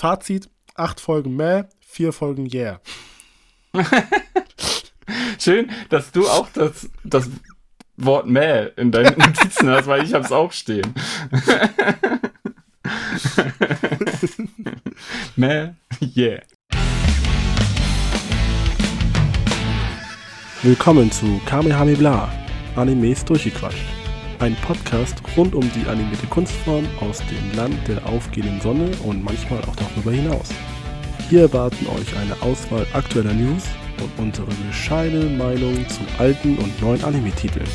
Fazit: acht Folgen mehr, vier Folgen yeah. Schön, dass du auch das, das Wort mehr in deinen Notizen hast, weil ich hab's auch stehen. mehr, yeah. Willkommen zu Kamehameha, Animes durchgequatscht. Ein Podcast rund um die animierte Kunstform aus dem Land der aufgehenden Sonne und manchmal auch darüber hinaus. Hier erwarten euch eine Auswahl aktueller News und unsere bescheidene Meinung zu alten und neuen Anime-Titeln.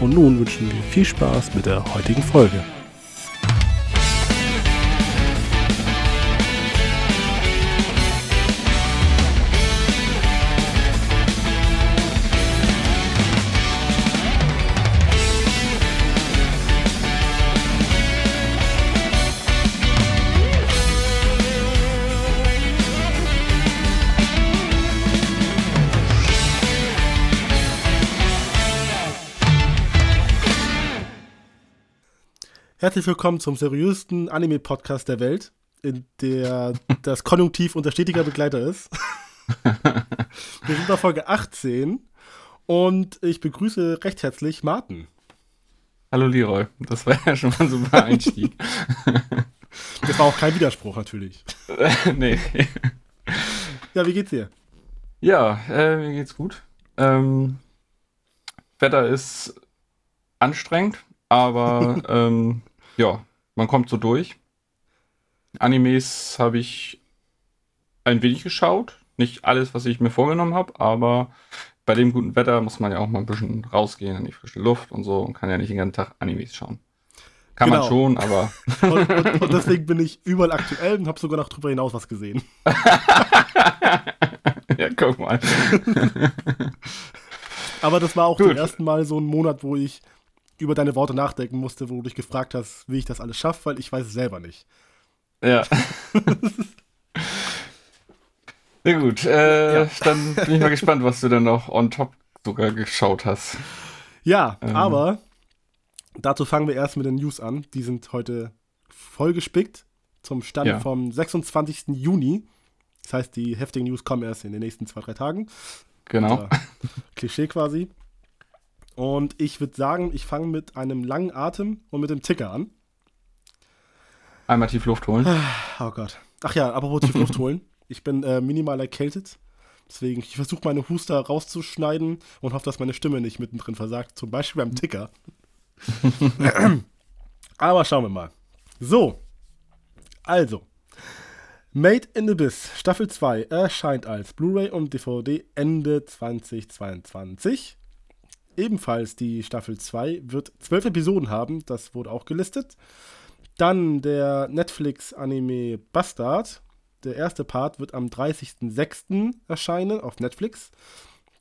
Und nun wünschen wir viel Spaß mit der heutigen Folge. Herzlich willkommen zum seriösesten Anime-Podcast der Welt, in der das Konjunktiv unser stetiger Begleiter ist. Wir sind bei Folge 18 und ich begrüße recht herzlich Martin. Hallo Leroy, das war ja schon mal ein super Einstieg. Das war auch kein Widerspruch natürlich. nee. Ja, wie geht's dir? Ja, äh, mir geht's gut. Ähm, Wetter ist anstrengend, aber ähm, ja, man kommt so durch. Animes habe ich ein wenig geschaut. Nicht alles, was ich mir vorgenommen habe, aber bei dem guten Wetter muss man ja auch mal ein bisschen rausgehen in die frische Luft und so und kann ja nicht den ganzen Tag Animes schauen. Kann genau. man schon, aber. Und, und, und, deswegen bin ich überall aktuell und habe sogar noch drüber hinaus was gesehen. ja, guck mal. aber das war auch Gut. zum ersten Mal so ein Monat, wo ich über deine Worte nachdenken musste, wo du dich gefragt hast, wie ich das alles schaffe, weil ich weiß es selber nicht. Ja. Na gut, äh, ja. dann bin ich mal gespannt, was du dann noch on top sogar geschaut hast. Ja, ähm. aber dazu fangen wir erst mit den News an. Die sind heute vollgespickt zum Stand ja. vom 26. Juni. Das heißt, die heftigen News kommen erst in den nächsten zwei, drei Tagen. Genau. Klischee quasi. Und ich würde sagen, ich fange mit einem langen Atem und mit dem Ticker an. Einmal tief Luft holen. Oh Gott. Ach ja, apropos tief Luft holen. Ich bin äh, minimal erkältet. Deswegen, ich versuche meine Huster rauszuschneiden und hoffe, dass meine Stimme nicht mittendrin versagt. Zum Beispiel beim Ticker. Aber schauen wir mal. So. Also. Made in Abyss Staffel 2 erscheint als Blu-ray und DVD Ende 2022. Ebenfalls die Staffel 2 wird zwölf Episoden haben, das wurde auch gelistet. Dann der Netflix-Anime Bastard. Der erste Part wird am 30.06. erscheinen auf Netflix.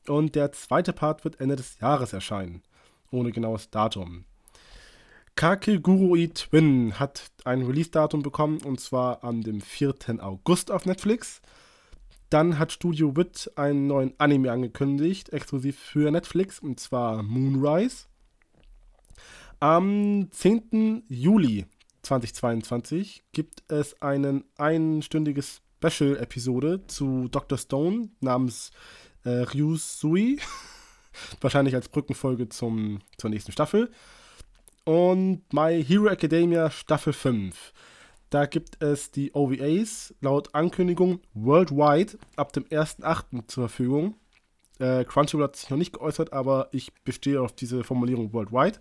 Und der zweite Part wird Ende des Jahres erscheinen. Ohne genaues Datum. Kakegurui Twin hat ein Release-Datum bekommen und zwar am 4. August auf Netflix. Dann hat Studio Wit einen neuen Anime angekündigt, exklusiv für Netflix, und zwar Moonrise. Am 10. Juli 2022 gibt es eine einstündige Special-Episode zu Dr. Stone namens äh, Ryusui. Wahrscheinlich als Brückenfolge zum, zur nächsten Staffel. Und My Hero Academia Staffel 5. Da gibt es die OVAs laut Ankündigung worldwide ab dem 1.8. zur Verfügung. Äh, Crunchyroll hat sich noch nicht geäußert, aber ich bestehe auf diese Formulierung worldwide.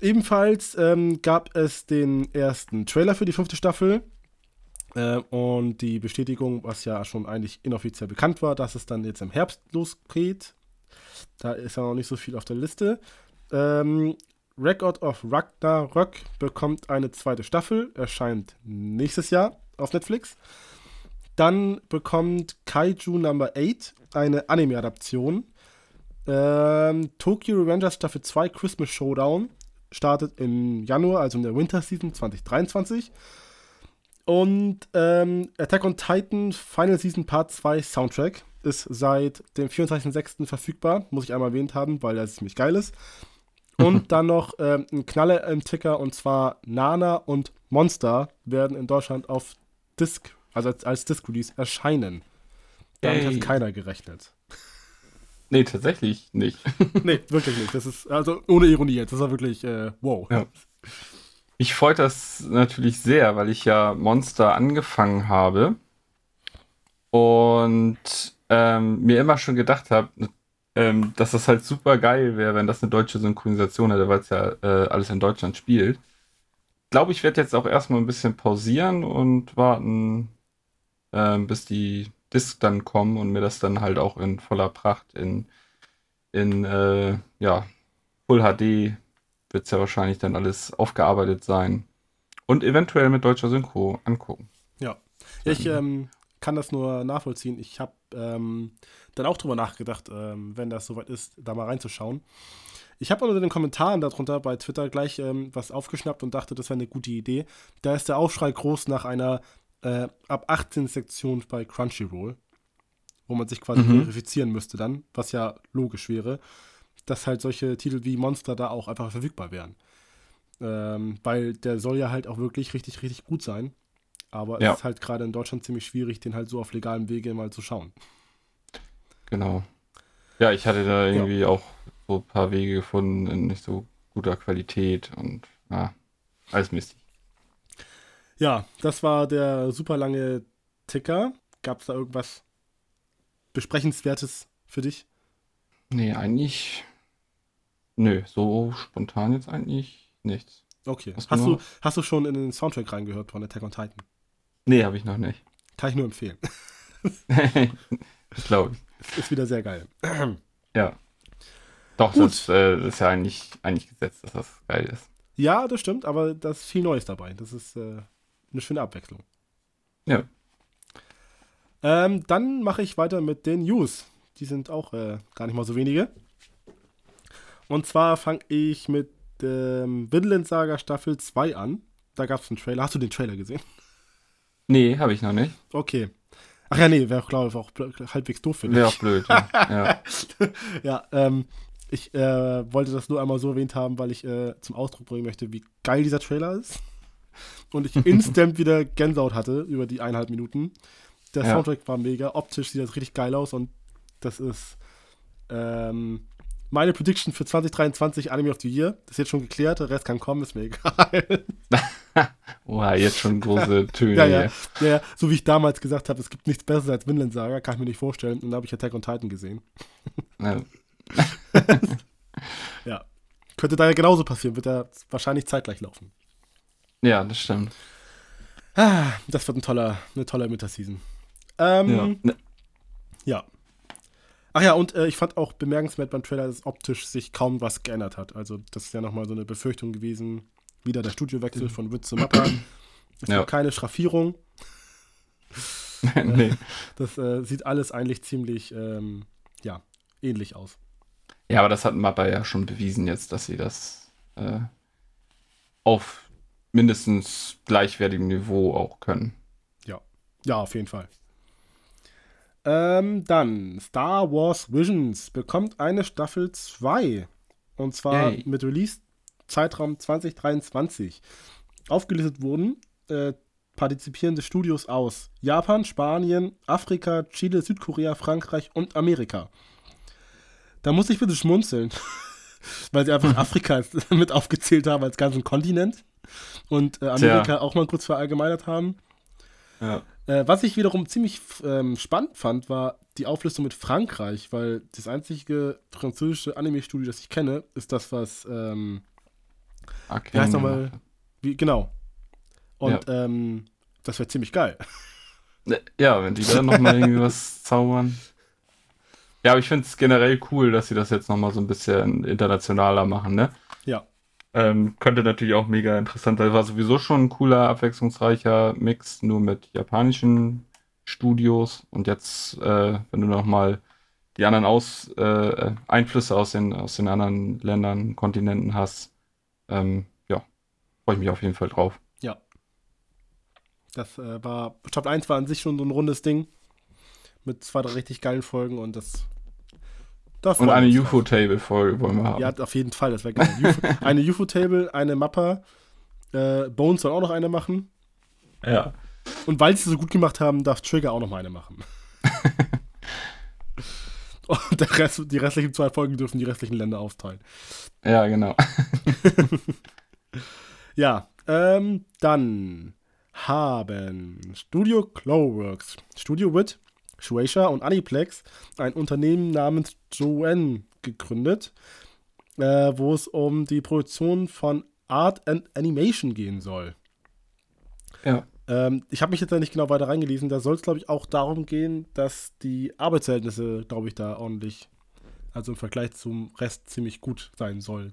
Ebenfalls ähm, gab es den ersten Trailer für die fünfte Staffel. Äh, und die Bestätigung, was ja schon eigentlich inoffiziell bekannt war, dass es dann jetzt im Herbst losgeht. Da ist ja noch nicht so viel auf der Liste. Ähm, Record of Ragnarök bekommt eine zweite Staffel, erscheint nächstes Jahr auf Netflix. Dann bekommt Kaiju Number 8 eine Anime-Adaption. Ähm, Tokyo Revengers Staffel 2 Christmas Showdown startet im Januar, also in der Winter Season 2023. Und ähm, Attack on Titan Final Season Part 2 Soundtrack ist seit dem 24.06. verfügbar. Muss ich einmal erwähnt haben, weil er ziemlich geil ist. Und dann noch ähm, ein Knaller im Ticker und zwar Nana und Monster werden in Deutschland auf Disc, also als, als Disc-Release erscheinen. Damit Yay. hat keiner gerechnet. Nee, tatsächlich nicht. nee, wirklich nicht. Das ist, also ohne Ironie jetzt. Das war wirklich, äh, wow. Ja. Ich freut das natürlich sehr, weil ich ja Monster angefangen habe und ähm, mir immer schon gedacht habe, ähm, dass das halt super geil wäre, wenn das eine deutsche Synchronisation hätte, weil es ja äh, alles in Deutschland spielt. Ich glaube, ich werde jetzt auch erstmal ein bisschen pausieren und warten, ähm, bis die Disc dann kommen und mir das dann halt auch in voller Pracht in, in äh, ja, Full HD wird es ja wahrscheinlich dann alles aufgearbeitet sein. Und eventuell mit deutscher Synchro angucken. Ja. Ich ähm, kann das nur nachvollziehen. Ich habe ähm, dann auch drüber nachgedacht, ähm, wenn das soweit ist, da mal reinzuschauen. Ich habe unter den Kommentaren darunter bei Twitter gleich ähm, was aufgeschnappt und dachte, das wäre eine gute Idee. Da ist der Aufschrei groß nach einer äh, ab 18 Sektion bei Crunchyroll, wo man sich quasi Mhm. verifizieren müsste dann, was ja logisch wäre, dass halt solche Titel wie Monster da auch einfach verfügbar wären. Ähm, weil der soll ja halt auch wirklich richtig, richtig gut sein. Aber Ja. es ist halt gerade in Deutschland ziemlich schwierig, den halt so auf legalem Wege mal zu schauen. Genau. Ja, ich hatte da irgendwie auch so ein paar Wege gefunden in nicht so guter Qualität und ja, alles mistig. Ja, das war der super lange Ticker. Gab es da irgendwas Besprechenswertes für dich? Nee, eigentlich. Nö, so spontan jetzt eigentlich nichts. Okay. Hast Hast, du noch? hast du schon in den Soundtrack reingehört von Attack on Titan? Nee, habe ich noch nicht. Kann ich nur empfehlen. das glaube ich. Ist wieder sehr geil. Ja. Doch, Gut. das, äh, ist ja eigentlich, eigentlich gesetzt, dass das geil ist. Ja, das stimmt, aber da ist viel Neues dabei. Das ist äh, eine schöne Abwechslung. Ja. Ähm, dann mache ich weiter mit den News. Die sind auch äh, gar nicht mal so wenige. Und zwar fange ich mit ähm, Vinland Saga Staffel 2 an. Da gab es einen Trailer. Hast du den Trailer gesehen? Nee, habe ich noch nicht. Okay. Ach ja, nee, wäre, glaube ich, auch halbwegs doof, finde Wäre ich. auch blöd. Ja. ja. ja, ähm, ich äh, wollte das nur einmal so erwähnt haben, weil ich äh, zum Ausdruck bringen möchte, wie geil dieser Trailer ist. Und ich instant wieder Gänsehaut hatte über die eineinhalb Minuten. Der Ja. Soundtrack war mega, optisch sieht das richtig geil aus und das ist ähm, meine Prediction für 2023 Anime of the Year. Das ist jetzt schon geklärt, der Rest kann kommen, ist mir egal. Oha, jetzt schon große Töne. ja, ja, ja, ja, so wie ich damals gesagt habe, es gibt nichts Besseres als Vinland Saga, kann ich mir nicht vorstellen. Und dann habe ich Attack on Titan gesehen. Ja. Ja. Könnte da ja genauso passieren, wird er wahrscheinlich zeitgleich laufen. ja, das stimmt. Ah, das wird ein toller, eine tolle Winterseason. Ähm, Ja. ja. Ach ja, und äh, ich fand auch bemerkenswert beim Trailer, dass optisch sich kaum was geändert hat. Also, das ist ja nochmal so eine Befürchtung gewesen. Wieder der Studiowechsel von Witz zu Mappa. Es Ja. gibt keine Schraffierung. nee. Das äh, sieht alles eigentlich ziemlich, ähm, ja, ähnlich aus. Ja, aber das hat Mappa ja schon bewiesen jetzt, dass sie das äh, auf mindestens gleichwertigem Niveau auch können. Ja, auf jeden Fall. Ähm, dann, Star Wars Visions bekommt eine Staffel 2. Und zwar Yay. mit Release-Zeitraum 2023. Aufgelistet wurden äh, partizipierende Studios aus Japan, Spanien, Afrika, Chile, Südkorea, Frankreich und Amerika. Da muss ich bitte schmunzeln, weil sie einfach Afrika mit aufgezählt haben als ganzen Kontinent und äh, Amerika auch mal kurz verallgemeinert haben. Ja. Äh, was ich wiederum ziemlich ähm, spannend fand, war die Auflistung mit Frankreich, weil das einzige französische Anime-Studio, das ich kenne, ist das, was, ähm, Okay. wie heißt nochmal, wie, genau. Und ähm, das wäre ziemlich geil. Ja, wenn die da nochmal irgendwie was zaubern. Ja, aber ich finde es generell cool, dass sie das jetzt nochmal so ein bisschen internationaler machen, ne? Ja. Ähm, könnte natürlich auch mega interessant sein. War sowieso schon ein cooler, abwechslungsreicher Mix, nur mit japanischen Studios. Und jetzt, äh, wenn du nochmal die anderen aus, äh, Einflüsse aus den, aus den anderen Ländern, Kontinenten hast, ähm, ja, freue ich mich auf jeden Fall drauf. Ja. Das äh, war, Staffel 1 war an sich schon so ein rundes Ding mit zwei, drei richtig geilen Folgen und das Da Und eine. UFO-Table-Folge wollen wir haben. Ja, auf jeden Fall, das wäre geil. UFO, eine UFO-Table, eine Mappa. Äh, Bones soll auch noch eine machen. ja. Und weil sie so gut gemacht haben, darf Trigger auch noch mal eine machen. Und der Rest, die restlichen zwei Folgen dürfen die restlichen Länder aufteilen. Ja, genau. Ja, ähm, dann haben Studio Cloverworks, Studio Wit, Shueisha und Aniplex ein Unternehmen namens Joanne gegründet, äh, wo es um die Produktion von Art and Animation gehen soll. Ja. Ähm, ich habe mich jetzt da nicht genau weiter reingelesen. Da soll es, glaube ich, auch darum gehen, dass die Arbeitsverhältnisse, glaube ich, da ordentlich, also im Vergleich zum Rest ziemlich gut sein sollen.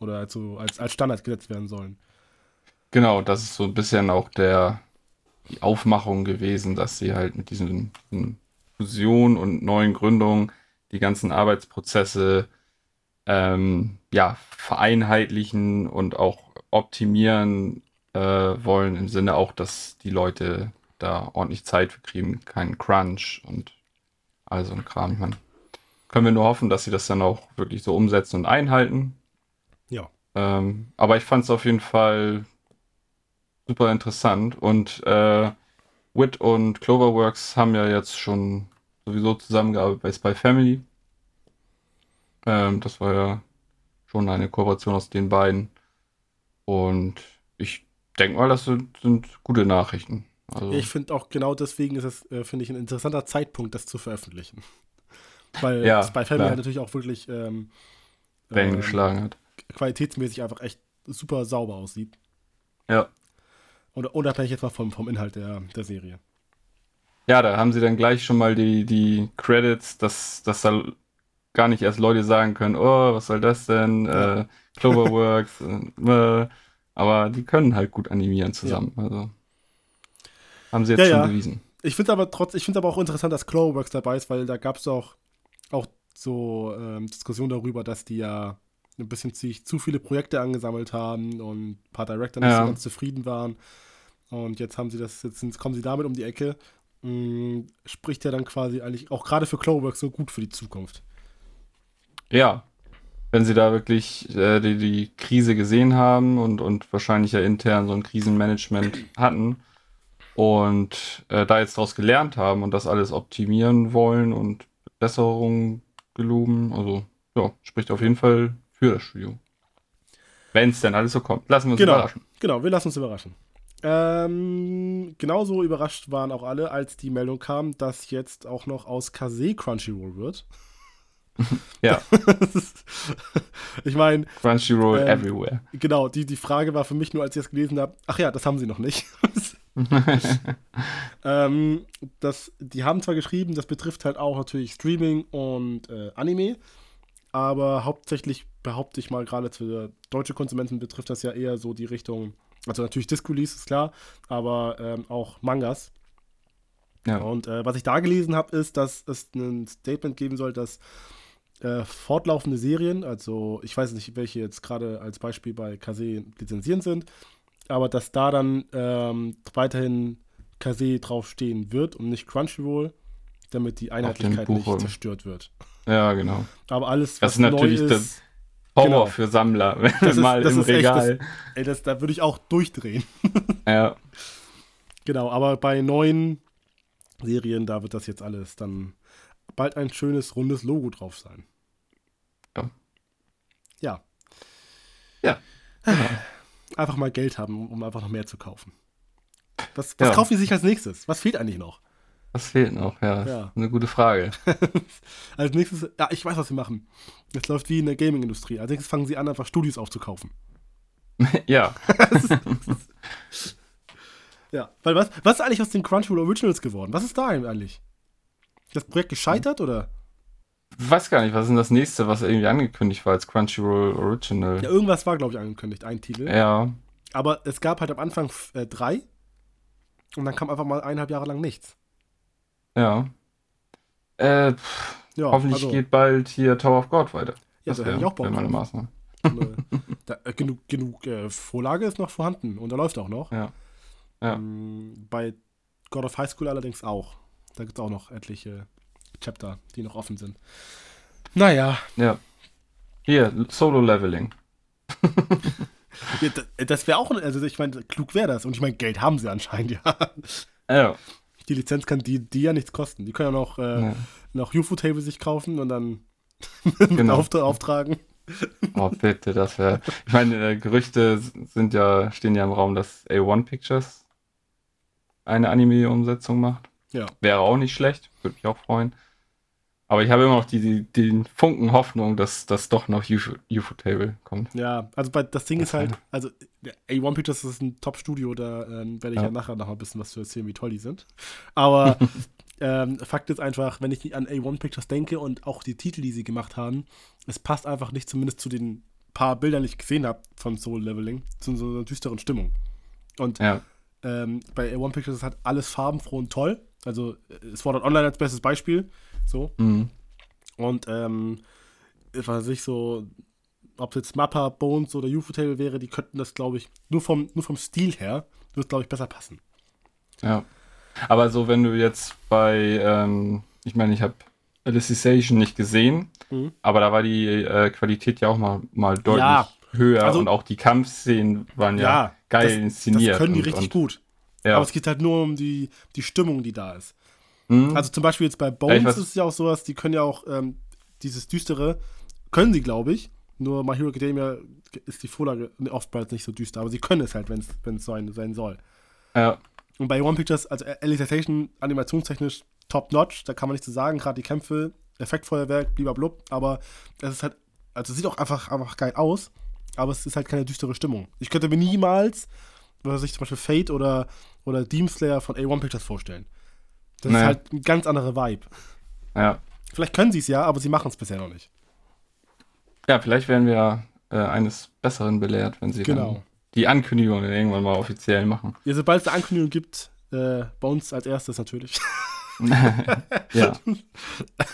Oder also als, als Standard gesetzt werden sollen. Genau, das ist so ein bisschen auch der, die Aufmachung gewesen, dass sie halt mit diesen, diesen Fusionen und neuen Gründungen die ganzen Arbeitsprozesse ähm, ja, vereinheitlichen und auch optimieren äh, wollen, im Sinne auch, dass die Leute da ordentlich Zeit für kriegen, keinen Crunch und all so ein Kram. Ich meine, können wir nur hoffen, dass sie das dann auch wirklich so umsetzen und einhalten. Ja. Ähm, aber ich fand es auf jeden Fall super interessant und äh, Wit und Cloverworks haben ja jetzt schon sowieso zusammengearbeitet bei Spy Family. Ähm, das war ja schon eine Kooperation aus den beiden. Und ich denke mal, das sind, sind gute Nachrichten. Also, Ich finde auch genau deswegen ist es, äh, finde ich, ein interessanter Zeitpunkt, das zu veröffentlichen. Weil Ja, Spy Family halt natürlich auch wirklich ähm, Wellen ähm, geschlagen hat. qualitätsmäßig einfach echt super sauber aussieht. Ja. Oder unabhängig jetzt mal vom, vom Inhalt der, der Serie. Ja, da haben sie dann gleich schon mal die, die Credits, dass, dass da gar nicht erst Leute sagen können, oh, was soll das denn? Ja. Äh, Cloverworks, äh, aber die können halt gut animieren zusammen. Also haben sie jetzt Ja, schon ja. bewiesen. Ich finde aber trotz, ich finde aber auch interessant, dass Cloverworks dabei ist, weil da gab es auch, auch so ähm, Diskussionen darüber, dass die ja ein bisschen sich zu viele Projekte angesammelt haben und ein paar Director nicht Ja. so ganz zufrieden waren. Und jetzt haben sie das, jetzt kommen sie damit um die Ecke. Mm, spricht ja dann quasi eigentlich auch gerade für Cloverworks so gut für die Zukunft. Ja, wenn sie da wirklich äh, die, die Krise gesehen haben und, und wahrscheinlich ja intern so ein Krisenmanagement hatten und äh, da jetzt daraus gelernt haben und das alles optimieren wollen und Besserungen geloben, also ja, spricht auf jeden Fall für das Studio. Wenn es denn alles so kommt. Lassen wir uns Genau. überraschen. Genau, wir lassen uns überraschen. Ähm, genauso überrascht waren auch alle, als die Meldung kam, dass jetzt auch noch aus Kase Crunchyroll wird. Ja, ich meine, Crunchyroll Ähm, everywhere. genau, die, die Frage war für mich nur, als ich das gelesen habe, ach ja, das haben sie noch nicht. ähm, das, die haben zwar geschrieben, das betrifft halt auch natürlich Streaming und äh, Anime, aber hauptsächlich behaupte ich mal, gerade für deutsche Konsumenten betrifft das ja eher so die Richtung, also natürlich Disc-Release ist klar, aber ähm, auch Mangas. ja. Und äh, was ich da gelesen habe, ist, dass es ein Statement geben soll, dass äh, fortlaufende Serien, also ich weiß nicht, welche jetzt gerade als Beispiel bei Kase lizenzieren sind, aber dass da dann ähm, weiterhin Kase draufstehen wird und nicht Crunchyroll, damit die Einheitlichkeit nicht zerstört wird. ja, genau. Aber alles, Das was ist natürlich neu ist, Horror Genau. für Sammler, Das ist- mal das im ist echt Regal. ey, das, da würde ich auch durchdrehen. ja. Genau, aber bei neuen Serien, da wird das jetzt alles dann bald ein schönes, rundes Logo drauf sein. Ja. Ja. Ja. Einfach mal Geld haben, um einfach noch mehr zu kaufen. Was, was Ja. kaufen die sich als nächstes? Was fehlt eigentlich noch? Was fehlt noch? Ja, Ja. eine gute Frage. als nächstes, ja, ich weiß, was sie machen. Es läuft wie in der Gaming-Industrie. Nächstes fangen sie an, einfach Studios aufzukaufen. ja, Ja, weil was, was ist eigentlich aus den Crunchyroll Originals geworden? Was ist da eigentlich? Ist das Projekt gescheitert oder? ich weiß gar nicht, was ist denn das nächste, was irgendwie angekündigt war als Crunchyroll Original? Ja, irgendwas war, glaube ich, angekündigt, ein Titel. Ja, Aber es gab halt am Anfang äh, drei und dann kam einfach mal eineinhalb Jahre lang nichts. ja. Äh, pff, Ja, hoffentlich also, geht bald hier Tower of God weiter. ja, da hätte ich auch Bock meine. Maßnahme. Ne, da, äh, genug genug äh, Vorlage ist noch vorhanden und da läuft auch noch. Ja. Ja. Ähm, bei God of High School allerdings auch. Da gibt es auch noch etliche Chapter, die noch offen sind. Naja. Ja. Hier, Solo-Leveling. ja, das, das wäre auch, also ich meine, klug wäre das. Und ich meine, Geld haben sie anscheinend, ja. Ja. Die Lizenz kann die, die ja nichts kosten. Die können ja noch, äh, Ja. noch UFO-Table sich kaufen und dann Genau. auftra auftragen. Oh, bitte, das wäre. Ich meine, äh, Gerüchte sind ja, stehen ja im Raum, dass A1 Pictures eine Anime-Umsetzung macht. Ja. Wäre auch nicht schlecht, würde mich auch freuen. Aber ich habe immer noch die, die, den Funken Hoffnung, dass das doch noch UFO, UFO-Table kommt. Ja, also bei, das Ding ist Das halt, wär- also der A1 Pictures ist ein Top-Studio, da ähm, werde ich ja. Ja. nachher noch ein bisschen was zu erzählen, wie toll die sind. Aber ähm, Fakt ist einfach, wenn ich an A1 Pictures denke und auch die Titel, die sie gemacht haben, es passt einfach nicht zumindest zu den paar Bildern, die ich gesehen habe von Soul Leveling, zu so einer düsteren Stimmung. Und Ja, ähm, bei A1 Pictures ist halt alles farbenfroh und toll. Also Sword Art Online als bestes Beispiel. So. mhm. Und ähm, was weiß ich so, ob jetzt Mappa, Bones oder UFO Table wäre, die könnten das, glaube ich, nur vom, nur vom Stil her, wird glaube ich, besser passen. ja. Aber so, wenn du jetzt bei, ähm, ich meine, ich habe Alicization nicht gesehen, Mhm. aber da war die äh, Qualität ja auch mal, mal deutlich Ja. höher Also- und auch die Kampfszenen waren ja, Ja, geil das- inszeniert. Das können die und, richtig und, gut. Ja. Aber es geht halt nur um die, die Stimmung, die da ist. Mhm. Also zum Beispiel jetzt bei Bones ist es ja auch sowas, die können ja auch ähm, dieses Düstere, können sie, glaube ich. Nur My Hero Academia ist die Vorlage oftmals nicht so düster, aber sie können es halt, wenn es sein, sein soll. ja, Und bei One Pictures, also Alicization animationstechnisch top-notch, da kann man nichts zu sagen, gerade die Kämpfe, Effektfeuerwerk, blub, aber es ist halt, also sieht auch einfach, einfach geil aus, aber es ist halt keine düstere Stimmung. Ich könnte mir niemals, was ich zum Beispiel Fate oder, oder Demon Slayer von A1 Pictures vorstellen. Das ist Nee. halt ein ganz anderer Vibe. ja. Vielleicht können sie es ja, aber sie machen es bisher noch nicht. Ja, vielleicht werden wir äh, eines Besseren belehrt, wenn sie Genau. dann die Ankündigung dann irgendwann mal offiziell machen. Ja, sobald es eine Ankündigung gibt, äh, bei uns als erstes natürlich. ja,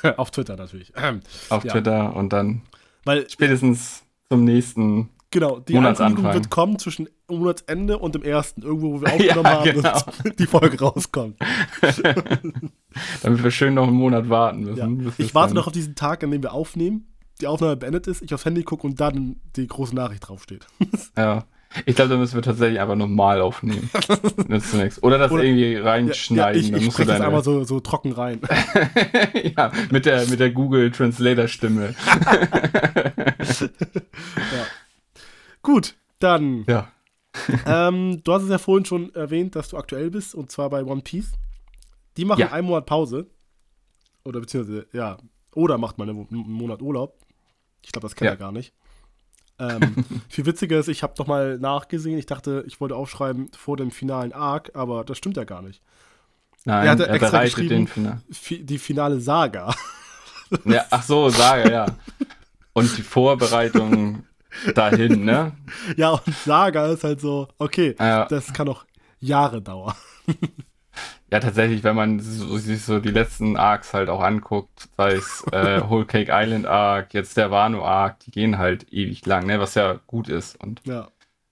Auf Twitter natürlich. Ähm, auf Ja. Twitter und dann Weil spätestens zum nächsten. Genau, die Monatsanfang. Ankündigung wird kommen zwischen Monatsende und dem ersten, irgendwo, wo wir Ja, aufgenommen haben, genau. dass die Folge rauskommt. Damit wir schön noch einen Monat warten müssen. Ja. Ich warte noch auf diesen Tag, an dem wir aufnehmen, die Aufnahme beendet ist, ich aufs Handy gucke und dann die große Nachricht draufsteht. Ja. Ich glaube, da müssen wir tatsächlich einfach normal aufnehmen. das nichts. Oder das Oder- irgendwie Ja, reinschneiden. ich dann ich du spreche das einmal so, so trocken rein. ja, mit der, mit der Google Translator Stimme. Gut, dann, ja. ähm, du hast es ja vorhin schon erwähnt, dass du aktuell bist, und zwar bei One Piece. Die machen Ja. einen Monat Pause. Oder beziehungsweise, ja, oder macht mal einen Monat Urlaub. Ich glaube, das kennt Ja. er gar nicht. Ähm, viel witziger ist, ich habe nochmal nachgesehen. Ich dachte, ich wollte aufschreiben vor dem finalen Arc, aber das stimmt ja gar nicht. Nein, Er er, hatte extra geschrieben- den Final. Fi die finale Saga. Ja, ach so, sage, ja. Und die Vorbereitung dahin, ne? ja, und Saga ist halt so, okay, Ja. das kann noch Jahre dauern. Ja, tatsächlich, wenn man so, sich so die letzten Arcs halt auch anguckt, sei es äh, Whole Cake Island Arc, jetzt der Wano Arc, die gehen halt ewig lang, ne? Was ja gut ist. Und Ja.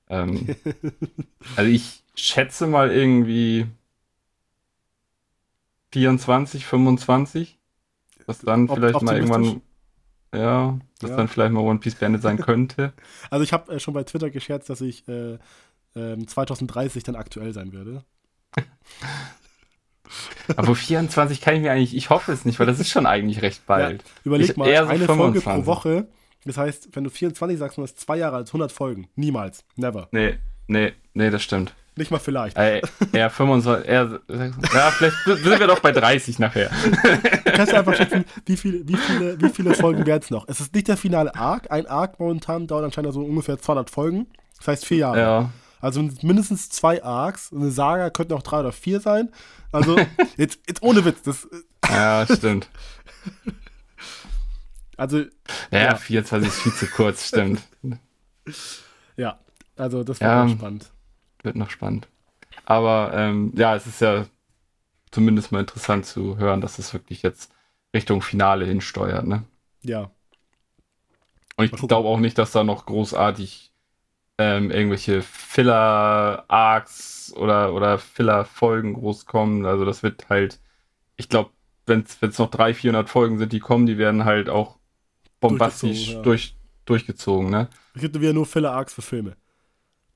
ähm, also ich schätze mal irgendwie 24, 25, dass dann Op- vielleicht mal irgendwann, ja, dass Ja. dann vielleicht mal One Piece beendet sein könnte. Also ich habe äh, schon bei Twitter gescherzt, dass ich äh, ähm, 2030 dann aktuell sein werde. Aber 24 kann ich mir eigentlich, ich hoffe es nicht, weil das ist schon eigentlich recht bald. Überleg Ich- mal, so eine Folge 25. pro Woche. Das heißt, wenn du 24 sagst, du hast zwei Jahre als 100 Folgen. Niemals. Never. Nee, nee, nee, das stimmt. Nicht mal vielleicht. Ey, eher 25, eher, ja, vielleicht sind wir doch bei 30 nachher. Du kannst ja einfach schätzen, wie, viel, wie, viele, wie viele Folgen werden es noch. Es ist nicht der finale Arc. Ein Arc momentan dauert anscheinend so ungefähr 200 Folgen. Das heißt vier Jahre. Ja, Also mindestens zwei Arcs. Eine Saga könnten auch drei oder vier sein. Also jetzt, jetzt ohne Witz. Das, ja, stimmt. also Ja, Ja. 24 ist viel zu kurz, stimmt. ja, also das war Ja. spannend. Wird noch spannend. Aber ähm, ja, es ist ja zumindest mal interessant zu hören, dass es wirklich jetzt Richtung Finale hinsteuert, ne? Ja. Und ich glaube auch nicht, dass da noch großartig ähm, irgendwelche Filler-Arcs oder, oder Filler-Folgen groß kommen. Also das wird halt, ich glaube, wenn es noch 300, 400 Folgen sind, die kommen, die werden halt auch bombastisch ja. durch, durchgezogen, ne? Es gibt wieder nur Filler-Arcs für Filme.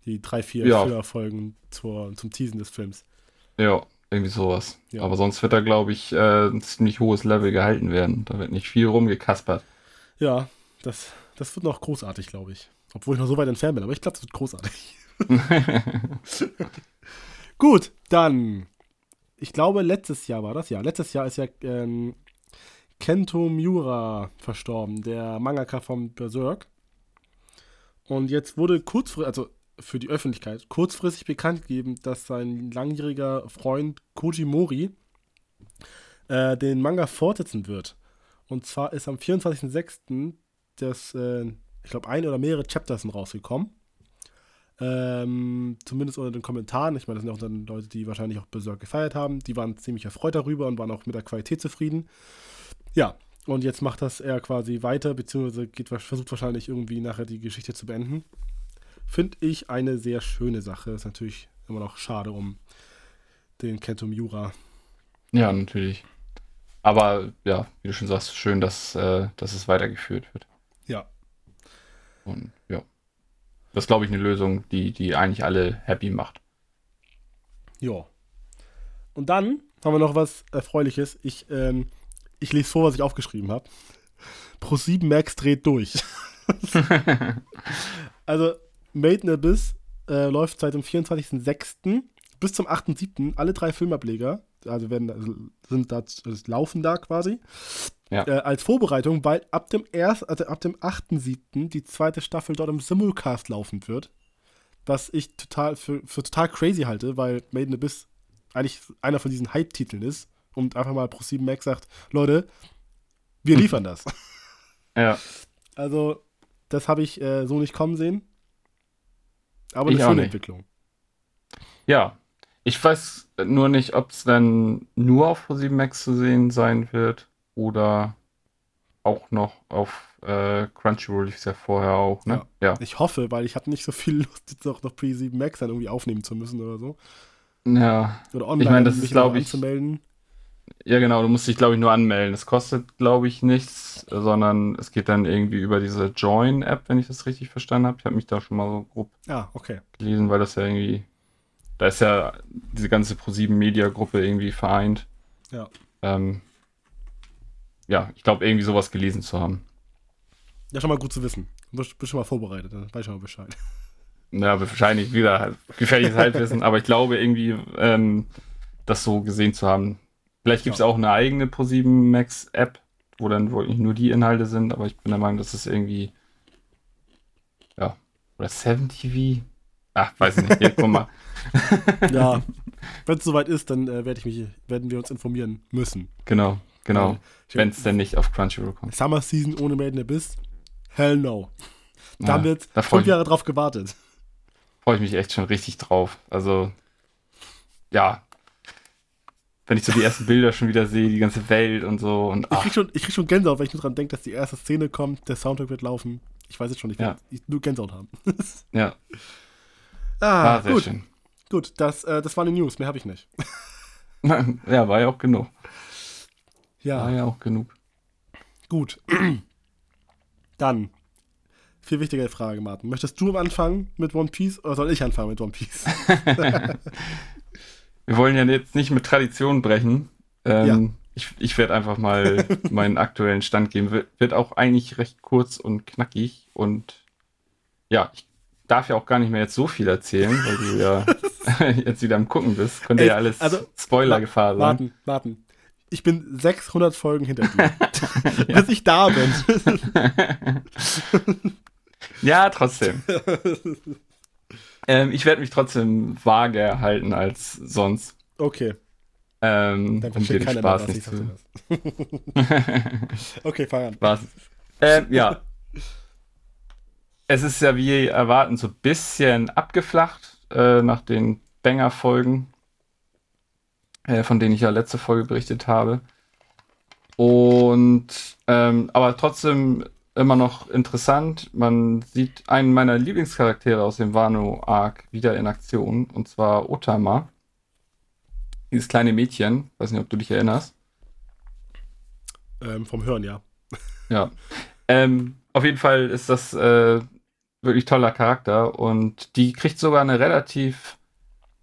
Die drei, vier Ja. Filler-Folgen zum Teasen des Films. Ja, irgendwie sowas. Ja. Aber sonst wird da, glaube ich, äh, ein ziemlich hohes Level gehalten werden. Da wird nicht viel rumgekaspert. Ja, das, das wird noch großartig, glaube ich. Obwohl ich noch so weit entfernt bin, aber ich glaube, es wird großartig. Gut, dann. Ich glaube, letztes Jahr war das. Ja, letztes Jahr ist ja ähm, Kento Miura verstorben, der Mangaka von Berserk. Und jetzt wurde kurzfristig, also für die Öffentlichkeit, kurzfristig bekannt gegeben, dass sein langjähriger Freund Koji Mori äh, den Manga fortsetzen wird. Und zwar ist am 24.06. das, äh, ich glaube, ein oder mehrere Chapters sind rausgekommen. Ähm, zumindest unter den Kommentaren. Ich meine, das sind auch dann Leute, die wahrscheinlich auch Berserk gefeiert haben. Die waren ziemlich erfreut darüber und waren auch mit der Qualität zufrieden. Ja, und jetzt macht das er quasi weiter, beziehungsweise geht, versucht wahrscheinlich irgendwie nachher die Geschichte zu beenden. Finde ich eine sehr schöne Sache. Ist natürlich immer noch schade um den Kento Miura. Ja, natürlich. Aber ja, wie du schon sagst, schön, dass, äh, dass es weitergeführt wird. Ja. Und ja. Das ist, glaube ich, eine Lösung, die, die eigentlich alle happy macht. Ja. Und dann haben wir noch was Erfreuliches. Ich, ähm, ich lese vor, was ich aufgeschrieben habe. Pro7 Max dreht durch. also, Made in Abyss äh, läuft seit dem 24.06. bis zum 8.07. Alle drei Filmableger, also werden also sind da, also laufen da quasi. Ja. Äh, als Vorbereitung, weil ab dem erst, also ab dem 8.7. die zweite Staffel dort im Simulcast laufen wird. Was ich total für, für total crazy halte, weil Made in Abyss eigentlich einer von diesen Hype-Titeln ist und einfach mal Pro7 Max sagt, Leute, wir liefern das. Ja, Also, das habe ich äh, so nicht kommen sehen. Aber Ich eine schöne. Entwicklung. ja. Ich weiß nur nicht, ob es dann nur auf Pro7 Max zu sehen sein wird oder auch noch auf äh, Crunchyroll lief es ja vorher auch, ne? Ja. Ich hoffe, weil ich habe nicht so viel Lust, jetzt auch noch Pro7 Max dann irgendwie aufnehmen zu müssen oder so. Ja, Oder online Ich meine, das mich ist, noch ich, anzumelden. Ja genau, du musst dich, glaube ich, nur anmelden. Es kostet, glaube ich, nichts, sondern es geht dann irgendwie über diese Join-App, wenn ich das richtig verstanden habe. Ich habe mich da schon mal so grob Ah, okay. gelesen, weil das ja irgendwie, da ist ja diese ganze Pro7-Media-Gruppe irgendwie vereint. Ja. Ähm, ja, ich glaube, irgendwie sowas gelesen zu haben. Ja, schon mal gut zu wissen. Du bist, schon mal vorbereitet, dann weiß ich schon mal Bescheid. Ja, wahrscheinlich wieder gefährliches Halbwissen, aber ich glaube irgendwie, ähm, das so gesehen zu haben. Vielleicht gibt es Ja. auch eine eigene Pro7 Max App, wo dann wirklich nur die Inhalte sind, aber ich bin der Meinung, dass es irgendwie, ja, oder 7TV? Ach, weiß ich nicht, hier, guck mal. Ja, wenn es soweit ist, dann äh, werd ich mich, werden wir uns informieren müssen. Genau, genau. Wenn es denn nicht auf Crunchyroll kommt. Summer Season ohne Made in Abyss? Hell no. Da Ja, haben wir jetzt freue fünf Jahre drauf gewartet. freu ich mich echt schon richtig drauf. Also, ja. Wenn ich so die ersten Bilder schon wieder sehe, die ganze Welt und so und Ich ach, krieg, schon, ich krieg schon Gänsehaut, wenn ich nur dran denke, dass die erste Szene kommt, der Soundtrack wird laufen. Ich weiß jetzt schon, ich Ja. werde ich- nur Gänsehaut haben. ja, ah, ah, sehr gut, schön. gut. Das, äh, das waren die News, mehr habe ich nicht. ja, war ja auch genug. Ja, War ja auch genug. gut. Dann, viel wichtigere Frage, Martin. Möchtest du anfangen mit One Piece oder soll ich anfangen mit One Piece? Wir wollen ja jetzt nicht mit Tradition brechen. Ähm, Ja. Ich, ich werde einfach mal meinen aktuellen Stand geben. Wird, wird auch eigentlich recht kurz und knackig. Und ja, ich darf ja auch gar nicht mehr jetzt so viel erzählen, weil du ja jetzt wieder am Gucken bist. Könnte Ey, ja alles also, Spoiler-Gefahr sein. Martin, Martin. Ich bin 600 Folgen hinter dir. Bis ich da bin. Ja, trotzdem. Ähm, ich werde mich trotzdem vage halten als sonst. okay, Ähm, dann um versteht den keiner mehr, Spaß was nicht ich sagte. Okay, fang an. Was? Ähm, ja. Es ist ja wie erwarten so ein bisschen abgeflacht äh, nach den Banger-Folgen, äh, von denen ich ja letzte Folge berichtet habe. Und ähm, aber trotzdem immer noch interessant. Man sieht einen meiner Lieblingscharaktere aus dem Wano-Arc wieder in Aktion, und zwar Otama. Dieses kleine Mädchen, weiß nicht, ob du dich erinnerst. Ähm, vom Hören, ja. Ja. Ähm, auf jeden Fall ist das äh, wirklich toller Charakter und die kriegt sogar eine relativ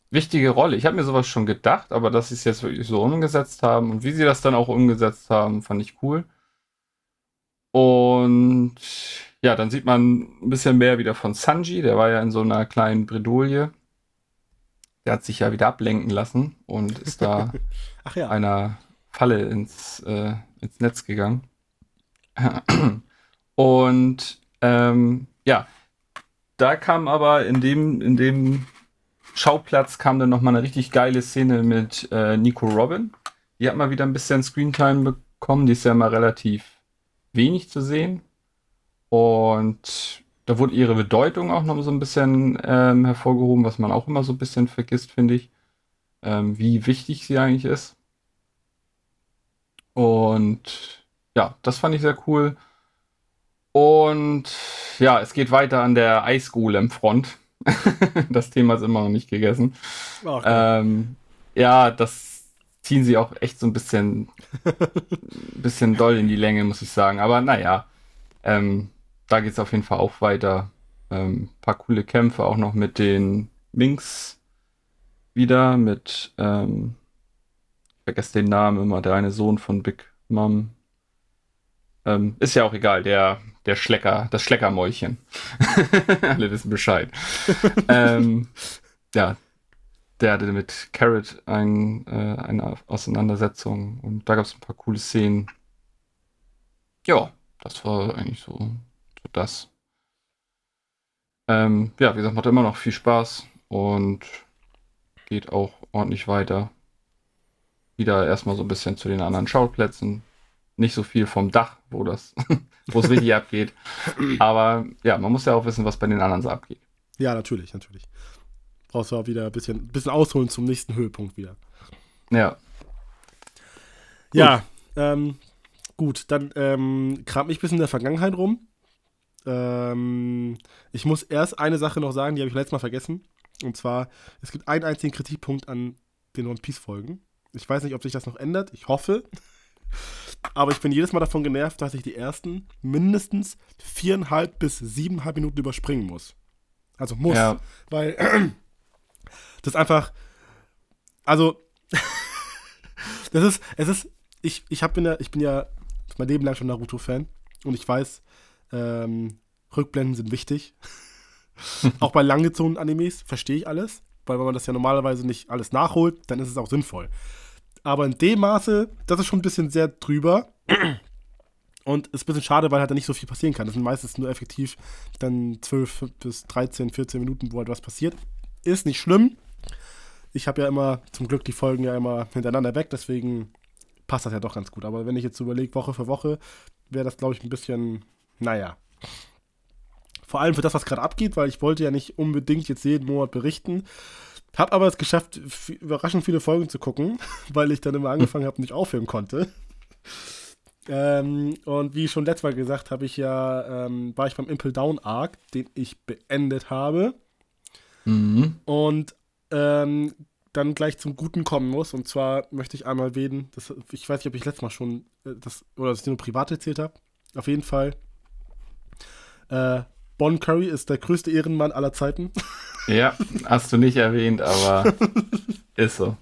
wichtige Rolle. Ich habe mir sowas schon gedacht, aber dass sie es jetzt wirklich so umgesetzt haben und wie sie das dann auch umgesetzt haben, fand ich cool. Und ja, dann sieht man ein bisschen mehr wieder von Sanji, der war ja in so einer kleinen Bredouille. Der hat sich ja wieder ablenken lassen und ist da ja. einer Falle ins, äh, ins Netz gegangen. Und ähm, ja, da kam aber in dem, in dem Schauplatz kam dann nochmal eine richtig geile Szene mit äh, Nico Robin. Die hat mal wieder ein bisschen Screentime bekommen. Die ist ja immer relativ wenig zu sehen. Und da wurde ihre Bedeutung auch noch so ein bisschen ähm, hervorgehoben, was man auch immer so ein bisschen vergisst, finde ich. Ähm, wie wichtig sie eigentlich ist. Und ja, das fand ich sehr cool. Und ja, es geht weiter an der Eisgolem-Front. das Thema ist immer noch nicht gegessen. Okay. Ähm, ja, das ziehen sie auch echt so ein bisschen, bisschen doll in die Länge, muss ich sagen. Aber naja, ähm, da geht es auf jeden Fall auch weiter. Ähm, paar coole Kämpfe auch noch mit den Minks wieder, mit, ähm, ich vergesse den Namen immer, der eine Sohn von Big Mom. Ähm, ist ja auch egal, der, der Schlecker, das Schleckermäulchen. Alle wissen Bescheid. ähm, ja, der hatte mit Carrot ein, äh, eine Auseinandersetzung und da gab es ein paar coole Szenen. Ja, das war eigentlich so, so das. Ähm, ja, wie gesagt, macht immer noch viel Spaß und geht auch ordentlich weiter. Wieder erstmal so ein bisschen zu den anderen Schauplätzen, nicht so viel vom Dach, wo das, wo es richtig abgeht. Aber ja, man muss ja auch wissen, was bei den anderen so abgeht. Ja, natürlich, natürlich. Brauchst du auch wieder ein bisschen, bisschen ausholen zum nächsten Höhepunkt wieder. Ja. Ja, ähm, gut, dann ähm, kram ich ein bisschen in der Vergangenheit rum. Ähm, ich muss erst eine Sache noch sagen, die habe ich letztes Mal vergessen. Und zwar, es gibt einen einzigen Kritikpunkt an den One Piece Folgen. Ich weiß nicht, ob sich das noch ändert. Ich hoffe. Aber ich bin jedes Mal davon genervt, dass ich die ersten mindestens viereinhalb bis siebeneinhalb Minuten überspringen muss. Also muss. Ja. Weil das einfach. Also. das ist. Es ist. Ich, ich, hab, bin, ja, ich bin ja mein Leben lang schon Naruto-Fan. Und ich weiß, ähm, Rückblenden sind wichtig. auch bei langgezogenen Animes verstehe ich alles. Weil wenn man das ja normalerweise nicht alles nachholt, dann ist es auch sinnvoll. Aber in dem Maße, das ist schon ein bisschen sehr drüber. Und ist ein bisschen schade, weil halt da nicht so viel passieren kann. Das sind meistens nur effektiv dann 12 bis 13, 14 Minuten, wo halt was passiert. Ist nicht schlimm. Ich habe ja immer, zum Glück, die Folgen ja immer hintereinander weg, deswegen passt das ja doch ganz gut. Aber wenn ich jetzt überlege, Woche für Woche, wäre das, glaube ich, ein bisschen, naja. Vor allem für das, was gerade abgeht, weil ich wollte ja nicht unbedingt jetzt jeden Monat berichten. Hab aber es geschafft, überraschend viele Folgen zu gucken, weil ich dann immer angefangen habe und nicht aufhören konnte. Ähm, und wie schon letztes Mal gesagt, habe ich ja, ähm, war ich beim Impel Down Arc, den ich beendet habe. Mhm. Und ähm, dann gleich zum Guten kommen muss. Und zwar möchte ich einmal erwähnen, das, ich weiß nicht, ob ich letztes Mal schon äh, das, oder das nur privat erzählt habe. Auf jeden Fall. Äh, Bon Curry ist der größte Ehrenmann aller Zeiten. Ja, hast du nicht erwähnt, aber ist so.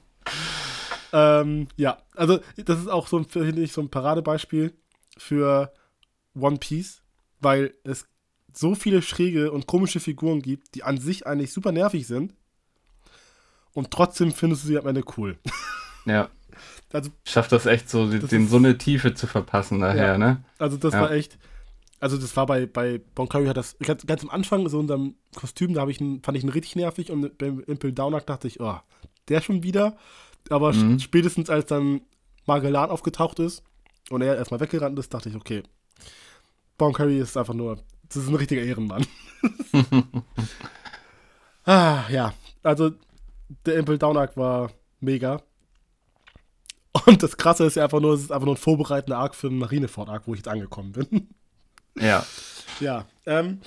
Ähm, ja, also das ist auch so, finde ich, so ein Paradebeispiel für One Piece, weil es so viele schräge und komische Figuren gibt, die an sich eigentlich super nervig sind. Und trotzdem findest du sie am Ende cool. Ja. Also, Schafft das echt so, den so eine Tiefe zu verpassen daher, ja, ne? Also das ja. war echt, also das war bei, bei Bon Curry hat das, ganz, ganz am Anfang, so in seinem Kostüm, da ich ihn, fand ich ihn richtig nervig und beim Impel Downack dachte ich, oh, der schon wieder. Aber mhm. spätestens als dann Magellan aufgetaucht ist und er erstmal weggerannt ist, dachte ich, okay, Bon Curry ist einfach nur, das ist ein richtiger Ehrenmann. ah, ja, also der Impel Downack war mega. Und das Krasse ist ja einfach nur, es ist einfach nur ein vorbereitender Arc für einen Marineford-Arc, wo ich jetzt angekommen bin. Ja. Ja. Ähm,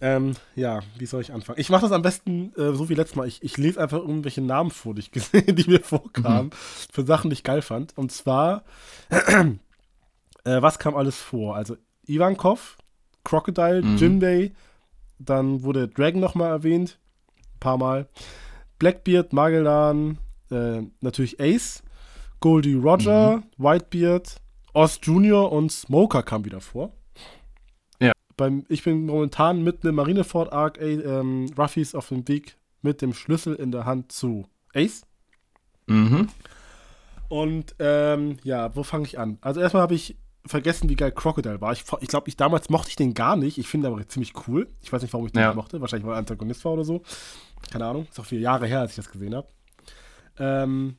ähm, ja, wie soll ich anfangen? Ich mache das am besten äh, so wie letztes Mal. Ich, ich lese einfach irgendwelche Namen vor, die ich gesehen, die mir vorkamen, mhm. für Sachen, die ich geil fand. Und zwar, äh, was kam alles vor? Also, Ivankov, Crocodile, Mhm. Jinbei, dann wurde Dragon nochmal erwähnt, ein paar Mal. Blackbeard, Magellan, äh, natürlich Ace, Goldie Roger, Whitebeard, Oz Jr. und Smoker kam wieder vor. Ja. Beim, ich bin momentan mitten im Marineford Arc, ähm, Ruffy ist auf dem Weg mit dem Schlüssel in der Hand zu Ace. Mhm. Und ähm, ja, wo fange ich an? Also erstmal habe ich vergessen, wie geil Crocodile war. Ich, ich glaube, ich damals mochte ich den gar nicht. Ich finde aber ziemlich cool. Ich weiß nicht, warum ich den Ja. nicht mochte. Wahrscheinlich, weil er Antagonist war oder so. Keine Ahnung. Ist auch viele Jahre her, als ich das gesehen habe. Ähm,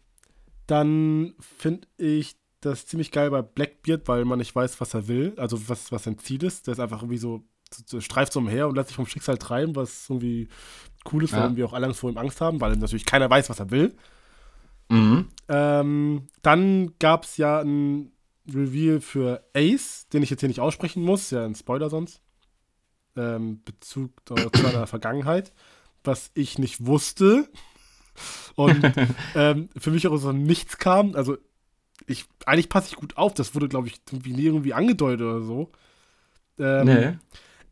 dann finde ich das ziemlich geil bei Blackbeard, weil man nicht weiß, was er will. Also was, was sein Ziel ist. Der ist einfach irgendwie so, so, so streift so umher und lässt sich vom Schicksal treiben, was irgendwie cool ist, Ja. warum wir auch alle vor ihm Angst haben, weil natürlich keiner weiß, was er will. Mhm. Ähm, dann gab es ja ein Reveal für Ace, den ich jetzt hier nicht aussprechen muss, ja ein Spoiler sonst. Ähm, Bezug zu seiner Vergangenheit, was ich nicht wusste. Und ähm, für mich auch so nichts kam. Also, ich, eigentlich passe ich gut auf. Das wurde, glaube ich, irgendwie nie irgendwie angedeutet oder so. Ähm, nee.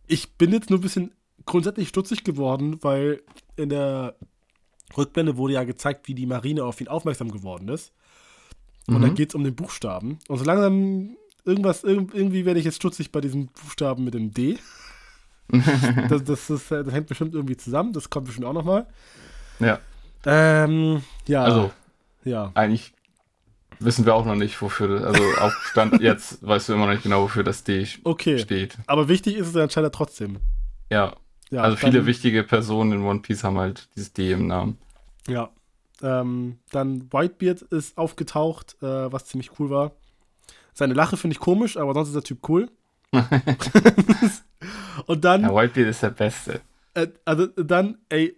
ich bin jetzt nur ein bisschen grundsätzlich stutzig geworden, weil in der Rückblende wurde ja gezeigt, wie die Marine auf ihn aufmerksam geworden ist. Und da Mhm. geht es um den Buchstaben. Und so langsam irgendwas, irg- irgendwie werde ich jetzt stutzig bei diesen Buchstaben mit dem D. Das, das, ist, das hängt bestimmt irgendwie zusammen. Das kommt bestimmt auch nochmal. ja. Ähm, ja. Also, ja. eigentlich wissen wir auch noch nicht, wofür also auf Stand jetzt weißt du immer noch nicht genau, wofür das D Okay. steht. Aber wichtig ist es anscheinend trotzdem. Ja. Ja, also viele wichtige Personen in One Piece haben halt dieses D im Namen. Ja. Ähm, dann Whitebeard ist aufgetaucht, äh, was ziemlich cool war. Seine Lache finde ich komisch, aber sonst ist der Typ cool. Und dann, Ja, Whitebeard ist der Beste. äh, also dann, ey,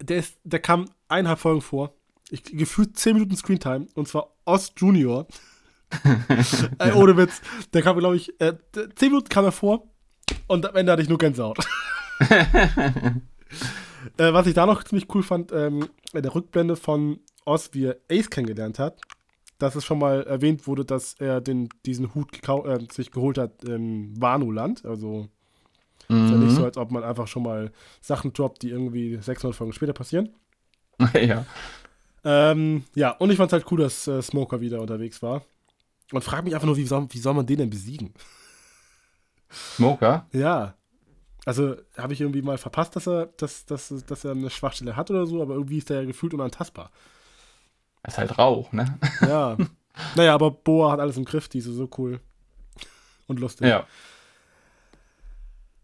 der, ist, der kam eineinhalb Folgen vor. Ich, gefühlt 10 Minuten Screentime. Und zwar Oz Junior. ey, ohne Witz. Der kam, glaube ich, äh, 10 Minuten kam er vor. Und am Ende hatte ich nur Gänsehaut. äh, was ich da noch ziemlich cool fand, ähm, in der Rückblende von Oz, wie er Ace kennengelernt hat, dass es schon mal erwähnt wurde, dass er den, diesen Hut äh, sich geholt hat im Wano-Land. Also ist ja nicht so, Mhm. als ob man einfach schon mal Sachen droppt, die irgendwie 600 Folgen später passieren. ja. Ähm, ja, und ich fand es halt cool, dass äh, Smoker wieder unterwegs war. Und frag mich einfach nur, wie soll, wie soll man den denn besiegen? Smoker? Ja. Also habe ich irgendwie mal verpasst, dass er, dass, dass, dass er eine Schwachstelle hat oder so, aber irgendwie ist er ja gefühlt unantastbar. Ist halt Rauch, ne? Ja. naja, aber Boa hat alles im Griff, die ist so cool. Und lustig. Ja.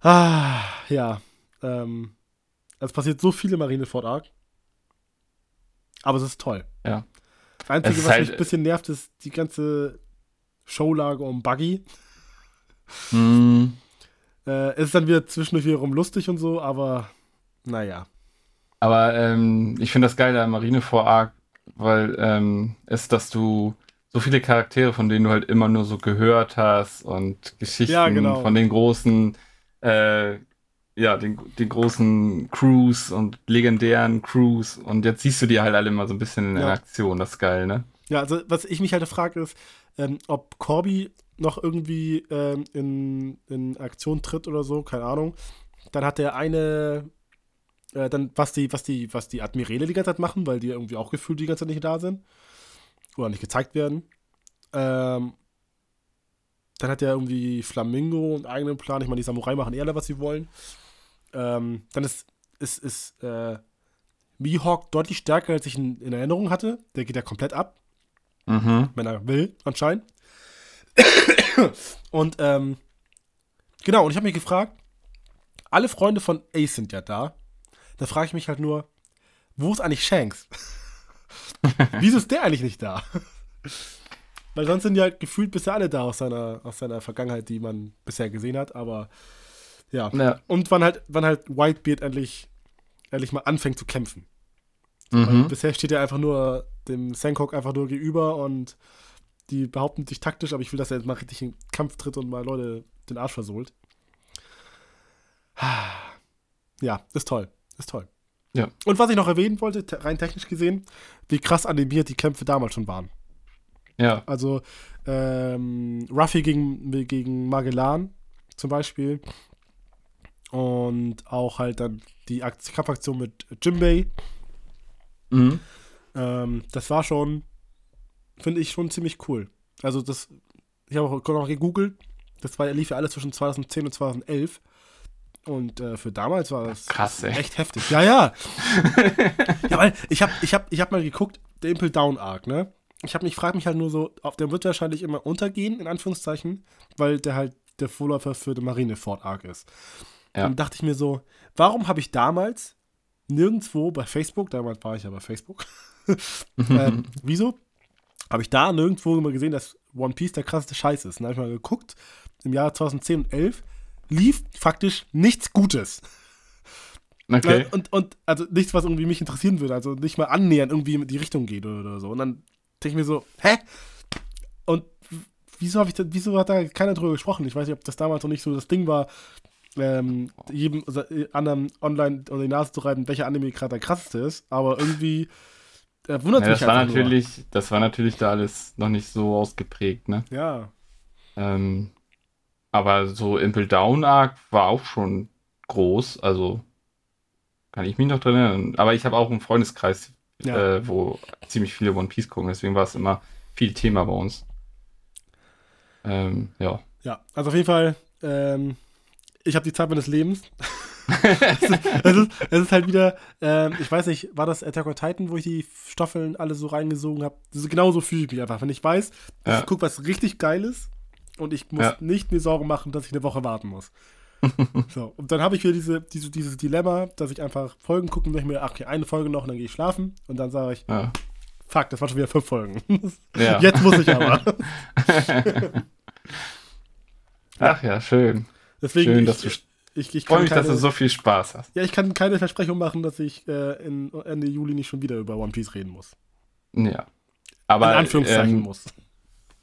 Ah, ja. Ähm, es passiert so viel im Marineford Arc. Aber es ist toll. Ja. Das Einzige, was halt- mich ein bisschen nervt, ist die ganze Showlage um Buggy. Mhm. Äh, es ist dann wieder zwischendurch wiederum lustig und so, aber naja. Aber ähm, ich finde das geil am Marineford Arc, weil ähm, ist, dass du so viele Charaktere, von denen du halt immer nur so gehört hast und Geschichten Ja, genau. von den großen, äh, ja, den, den großen Crews und legendären Crews und jetzt siehst du die halt alle immer so ein bisschen in Ja. Aktion, das ist geil, ne? Ja, also was ich mich halt frage, ist, ähm, ob Corby noch irgendwie ähm, in, in Aktion tritt oder so, keine Ahnung. Dann hat der eine, äh, dann was die, was die, was die Admirale die ganze Zeit machen, weil die irgendwie auch gefühlt die ganze Zeit nicht da sind. Oder nicht gezeigt werden. Ähm, dann hat er irgendwie Flamingo und eigenen Plan. Ich meine, die Samurai machen eher, was sie wollen. Ähm, dann ist, ist, ist äh, Mihawk deutlich stärker, als ich in, in Erinnerung hatte. Der geht ja komplett ab Mhm. wenn er will, anscheinend. und ähm, genau, und ich habe mich gefragt, alle Freunde von Ace sind ja da. Da frage ich mich halt nur, wo ist eigentlich Shanks? Wieso ist der eigentlich nicht da? Weil sonst sind ja gefühlt bisher alle da aus seiner, aus seiner Vergangenheit, die man bisher gesehen hat, aber ja. Ja. Und wann halt, wann halt Whitebeard endlich, endlich mal anfängt zu kämpfen. Mhm. bisher steht er einfach nur dem Sankock einfach nur gegenüber und die behaupten sich taktisch, aber ich will, dass er jetzt mal richtig in den Kampf tritt und mal Leute den Arsch versohlt. Ja, ist toll. Ist toll. Ja. Und was ich noch erwähnen wollte, te- rein technisch gesehen, wie krass animiert die Kämpfe damals schon waren. Ja. Also ähm, Ruffy gegen, gegen Magellan zum Beispiel. Und auch halt dann die Akt- Kampfaktion mit Jimbei. Mhm. Ähm, das war schon, finde ich schon ziemlich cool. Also das, ich habe auch noch gegoogelt. Das war, lief ja alles zwischen 2010 und 2011. Und äh, für damals war das Krass, echt heftig. Ja, ja. ja, weil ich habe ich hab, ich hab mal geguckt, der Impel Down Arc, ne? Ich habe mich, frage mich halt nur so, auf der wird wahrscheinlich immer untergehen, in Anführungszeichen, weil der halt der Vorläufer für den Marineford Arc ist. Ja. Dann dachte ich mir so, warum habe ich damals nirgendwo bei Facebook, damals war ich ja bei Facebook, ähm, wieso habe ich da nirgendwo immer gesehen, dass One Piece der krasseste Scheiß ist? Dann habe ich mal geguckt, im Jahr 2010 und 11 lief faktisch nichts Gutes. Okay. Und, und also nichts, was irgendwie mich interessieren würde, also nicht mal annähernd irgendwie in die Richtung geht oder, oder so. Und dann denke ich mir so, hä? Und wieso, hab ich da, wieso hat da keiner drüber gesprochen? Ich weiß nicht, ob das damals noch nicht so das Ding war, ähm, jedem also, äh, anderen online unter die Nase zu reiben, welcher Anime gerade der krasseste ist, aber irgendwie äh, wundert Ja, mich das war einfach natürlich, das war natürlich da alles noch nicht so ausgeprägt, ne? Nur. Ja, Ähm, aber so Impel Down Arc war auch schon groß, also kann ich mich noch drin erinnern. Aber ich habe auch einen Freundeskreis, Ja. äh, wo ziemlich viele One Piece gucken, deswegen war es immer viel Thema bei uns. Ähm, ja. ja. Also auf jeden Fall, ähm, ich habe die Zeit meines Lebens. es, ist, es, ist, es ist halt wieder, ähm, ich weiß nicht, war das Attack on Titan, wo ich die Staffeln alle so reingesogen habe? Genauso fühle ich mich einfach. Wenn ich weiß, Ja. ich gucke was richtig Geiles und ich muss Ja. nicht mir Sorgen machen, dass ich eine Woche warten muss. so, und dann habe ich wieder diese, diese, dieses Dilemma, dass ich einfach Folgen gucken und ich mir, ach, okay, eine Folge noch und dann gehe ich schlafen und dann sage ich, ja. fuck, das waren schon wieder fünf Folgen. ja. Jetzt muss ich aber. Ach ja, schön. Deswegen, Schön, ich, dass du ich, ich, freue mich, dass keine- du so viel Spaß hast. Ja, ich kann keine Versprechung machen, dass ich äh, in Ende Juli nicht schon wieder über One Piece reden muss. Ja. Aber in Anführungszeichen ähm, muss.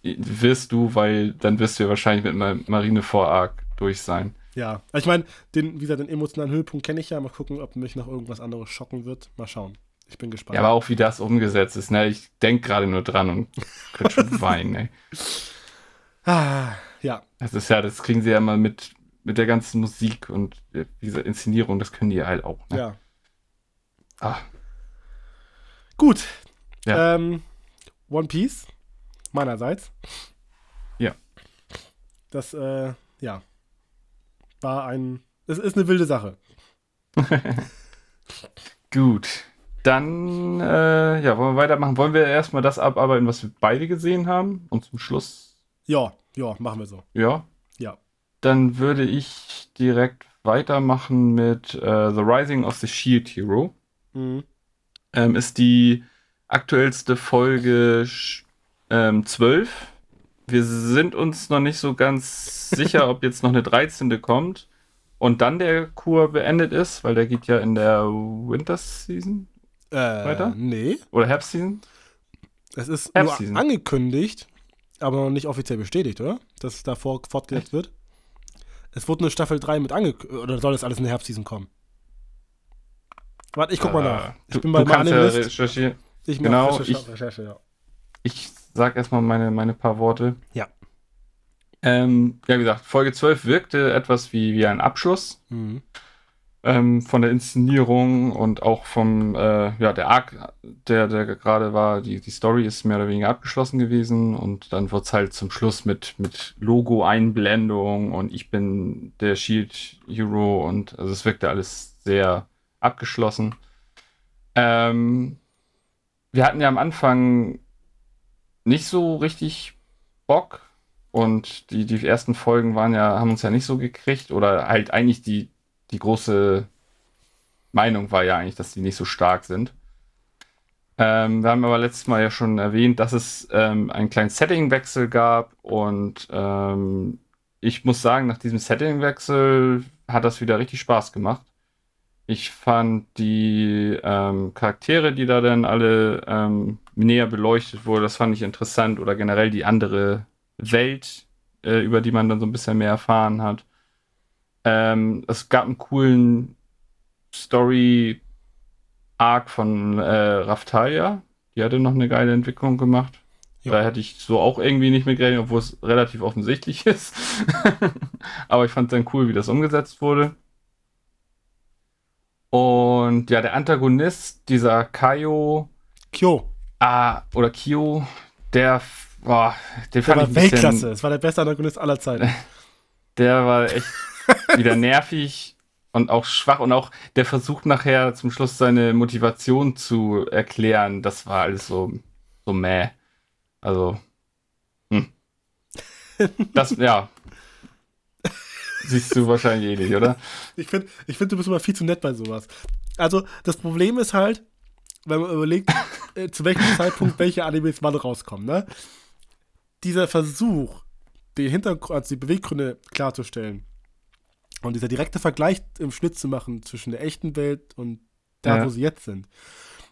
wirst du, weil dann wirst du ja wahrscheinlich mit Ma- Marine vor Arc durch sein. Ja. Also ich meine, den, wie gesagt, den emotionalen Höhepunkt kenne ich ja. Mal gucken, ob mich noch irgendwas anderes schocken wird. Mal schauen. Ich bin gespannt. Ja, aber auch wie das umgesetzt ist, ne? Ich denke gerade nur dran und könnte schon weinen, ey. ah, ja. Das ist ja, das kriegen sie ja mal mit, mit der ganzen Musik und äh, dieser Inszenierung, das können die halt auch. Ne? Ja. Ah, Gut. Ja. Ähm, One Piece. Meinerseits. Ja. Das, äh, ja. War ein. Es ist eine wilde Sache. gut. Dann, äh, ja, wollen wir weitermachen. Wollen wir erstmal das abarbeiten, was wir beide gesehen haben? Und zum Schluss, Ja, ja, machen wir so. ja. Dann würde ich direkt weitermachen mit äh, The Rising of the Shield Hero. Mhm. ähm, ist die aktuellste Folge ähm, 12. Wir sind uns noch nicht so ganz sicher, ob jetzt noch eine 13. kommt und dann der Kur beendet ist, weil der geht ja in der Winter Season Äh, Weiter? Nee. oder Herbst Season. Es ist nur angekündigt, aber noch nicht offiziell bestätigt, oder? Dass es da fortgesetzt wird. Es wurde eine Staffel 3 mit angekündigt. Oder soll das alles in der Herbstseason kommen? Warte, ich guck mal nach. Ich du, bin bei kannst ja recherchieren. Ich mach genau, Recherche, ich- Recherche, ja. Ich sag erstmal meine, meine paar Worte. Ja. Ähm, ja, wie gesagt, Folge 12 wirkte etwas wie, wie ein Abschluss. Mhm. Ähm, von der Inszenierung und auch vom, äh, ja, der Arc, der, der gerade war, die, die Story ist mehr oder weniger abgeschlossen gewesen und dann wird es halt zum Schluss mit, mit Logo-Einblendung und ich bin der Shield Hero und also es wirkte alles sehr abgeschlossen. Ähm, wir hatten ja am Anfang nicht so richtig Bock und die, die ersten Folgen waren ja, haben uns ja nicht so gekriegt oder halt eigentlich die, die große Meinung war ja eigentlich, dass die nicht so stark sind. Ähm, wir haben aber letztes Mal ja schon erwähnt, dass es ähm, einen kleinen Settingwechsel gab und ähm, ich muss sagen, nach diesem Settingwechsel hat das wieder richtig Spaß gemacht. Ich fand die ähm, Charaktere, die da dann alle ähm, näher beleuchtet wurden, das fand ich interessant oder generell die andere Welt, äh, über die man dann so ein bisschen mehr erfahren hat. Ähm, es gab einen coolen Story-Arc von äh, Raftalia. Die hatte noch eine geile Entwicklung gemacht. Ja. Da hätte ich so auch irgendwie nicht mit gerechnet, obwohl es relativ offensichtlich ist. Aber ich fand es dann cool, wie das umgesetzt wurde. Und ja, der Antagonist, dieser Kaio. Kyo. Ah, oder Kyo, der, boah, den der fand war ich Weltklasse. Bisschen, das war der beste Antagonist aller Zeiten. Der war echt wieder nervig und auch schwach und auch der versucht nachher zum Schluss seine Motivation zu erklären. Das war alles so, so mäh. Also, hm. Das, ja. Siehst du wahrscheinlich eh nicht, oder? Ich finde, ich find, du bist immer viel zu nett bei sowas. Also, das Problem ist halt, wenn man überlegt, äh, zu welchem Zeitpunkt welche Animes wann rauskommen, ne? Dieser Versuch, die Hintergrund, also die Beweggründe klarzustellen und dieser direkte Vergleich im Schnitt zu machen zwischen der echten Welt und da, ja. wo sie jetzt sind,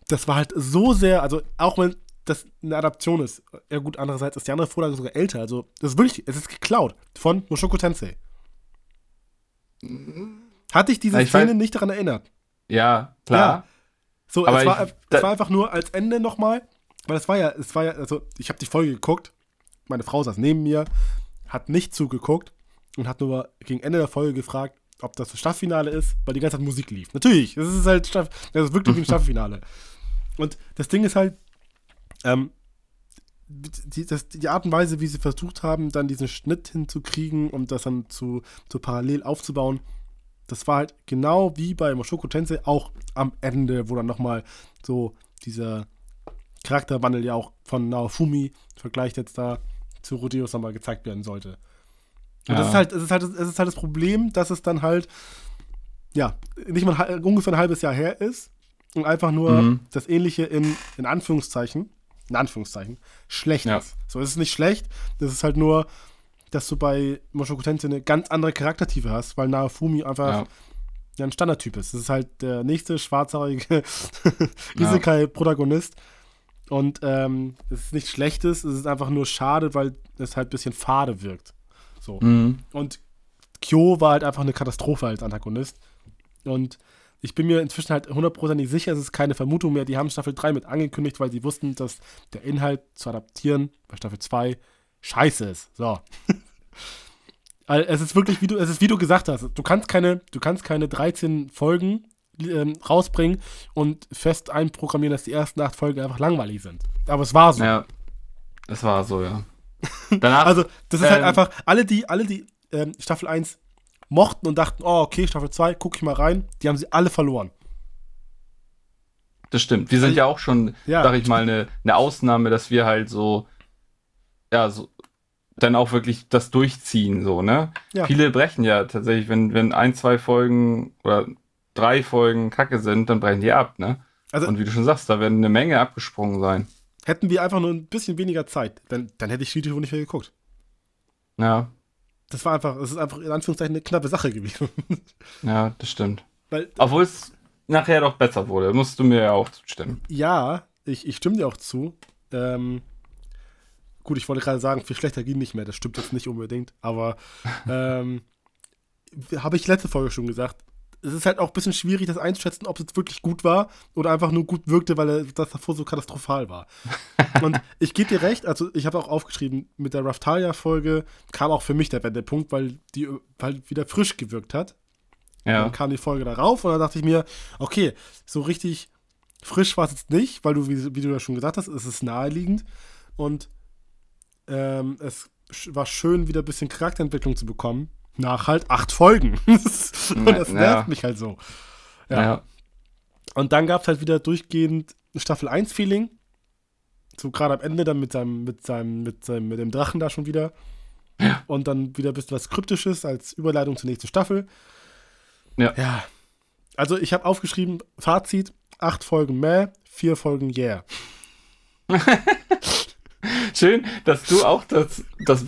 das war halt so sehr, also auch wenn das eine Adaption ist. Ja gut, andererseits ist die andere Vorlage sogar älter. Also das ist wirklich, es ist geklaut von Mushoku Tensei. Hatte ich diese ich Szene weiß, nicht daran erinnert. Ja, klar. Ja. So, Aber es, war, ich, es war einfach nur als Ende nochmal, weil es war ja, es war ja, also ich habe die Folge geguckt, meine Frau saß neben mir, hat nicht zugeguckt und hat nur gegen Ende der Folge gefragt, ob das das Staffelfinale ist, weil die ganze Zeit Musik lief. Natürlich, das ist halt, das ist wirklich ein Staffelfinale. Und das Ding ist halt, ähm, die, das, die Art und Weise, wie sie versucht haben, dann diesen Schnitt hinzukriegen, um das dann zu, zu parallel aufzubauen, das war halt genau wie bei Moshoko Tensei auch am Ende, wo dann nochmal so dieser Charakterwandel ja auch von Naofumi vergleicht jetzt da zu Rodeos nochmal gezeigt werden sollte. Und ja. das ist halt, es ist halt, es ist halt das Problem, dass es dann halt, ja, nicht mal ungefähr ein halbes Jahr her ist und einfach nur mhm. das Ähnliche in, in Anführungszeichen in Anführungszeichen, schlecht ja. ist. So ist es nicht schlecht, das ist halt nur, dass du bei Mushoku Tensei eine ganz andere Charaktertiefe hast, weil Naofumi einfach ja. ein Standardtyp ist. Das ist halt der nächste schwarzhaarige Isekai-Protagonist. Und ähm, es ist nichts Schlechtes, es ist einfach nur schade, weil es halt ein bisschen fade wirkt. So. Mhm. Und Kyo war halt einfach eine Katastrophe als Antagonist. Und ich bin mir inzwischen halt hundertprozentig sicher, es ist keine Vermutung mehr. Die haben Staffel 3 mit angekündigt, weil sie wussten, dass der Inhalt zu adaptieren bei Staffel 2 scheiße ist. So. es ist wirklich, wie du, es ist wie du gesagt hast, du kannst keine, du kannst keine 13 Folgen ähm, rausbringen und fest einprogrammieren, dass die ersten acht Folgen einfach langweilig sind. Aber es war so. Ja, es war so, ja. Danach, also, das ist halt ähm, halt einfach, alle, die, alle, die ähm, Staffel 1 mochten und dachten, oh, okay, Staffel 2, guck ich mal rein, die haben sie alle verloren. Das stimmt. Wir sind ja auch schon, ja. sag ich mal, eine, eine Ausnahme, dass wir halt so, ja, so, dann auch wirklich das durchziehen, so, ne? Ja. Viele brechen ja tatsächlich, wenn, wenn ein, zwei Folgen oder drei Folgen kacke sind, dann brechen die ab, ne? Also, und wie du schon sagst, da werden eine Menge abgesprungen sein. Hätten wir einfach nur ein bisschen weniger Zeit, dann, dann hätte ich Studio nicht mehr geguckt. Ja. Das war einfach, es ist einfach in Anführungszeichen eine knappe Sache gewesen. Ja, das stimmt. Weil, Obwohl es nachher doch besser wurde, musst du mir ja auch zustimmen. Ja, ich, ich stimme dir auch zu. Ähm, gut, ich wollte gerade sagen, viel schlechter ging nicht mehr, das stimmt jetzt nicht unbedingt, aber ähm, habe ich letzte Folge schon gesagt, es ist halt auch ein bisschen schwierig, das einzuschätzen, ob es jetzt wirklich gut war oder einfach nur gut wirkte, weil das davor so katastrophal war. Und ich gebe dir recht, also ich habe auch aufgeschrieben, mit der Raftalia-Folge kam auch für mich der Wendepunkt, weil die weil wieder frisch gewirkt hat. Ja. Dann kam die Folge darauf und dann dachte ich mir, okay, so richtig frisch war es jetzt nicht, weil du, wie, wie, du ja schon gesagt hast, es ist naheliegend und ähm, es war schön, wieder ein bisschen Charakterentwicklung zu bekommen nach halt acht Folgen. das nervt ja. mich halt so. Ja. ja. Und dann gab es halt wieder durchgehend Staffel 1-Feeling. So gerade am Ende dann mit seinem, mit seinem, mit seinem, mit dem Drachen da schon wieder. Ja. Und dann wieder ein bisschen was Kryptisches als Überleitung zur nächsten Staffel. Ja. Ja. Also ich habe aufgeschrieben, Fazit, acht Folgen mehr, vier Folgen yeah. Schön, dass du auch das, das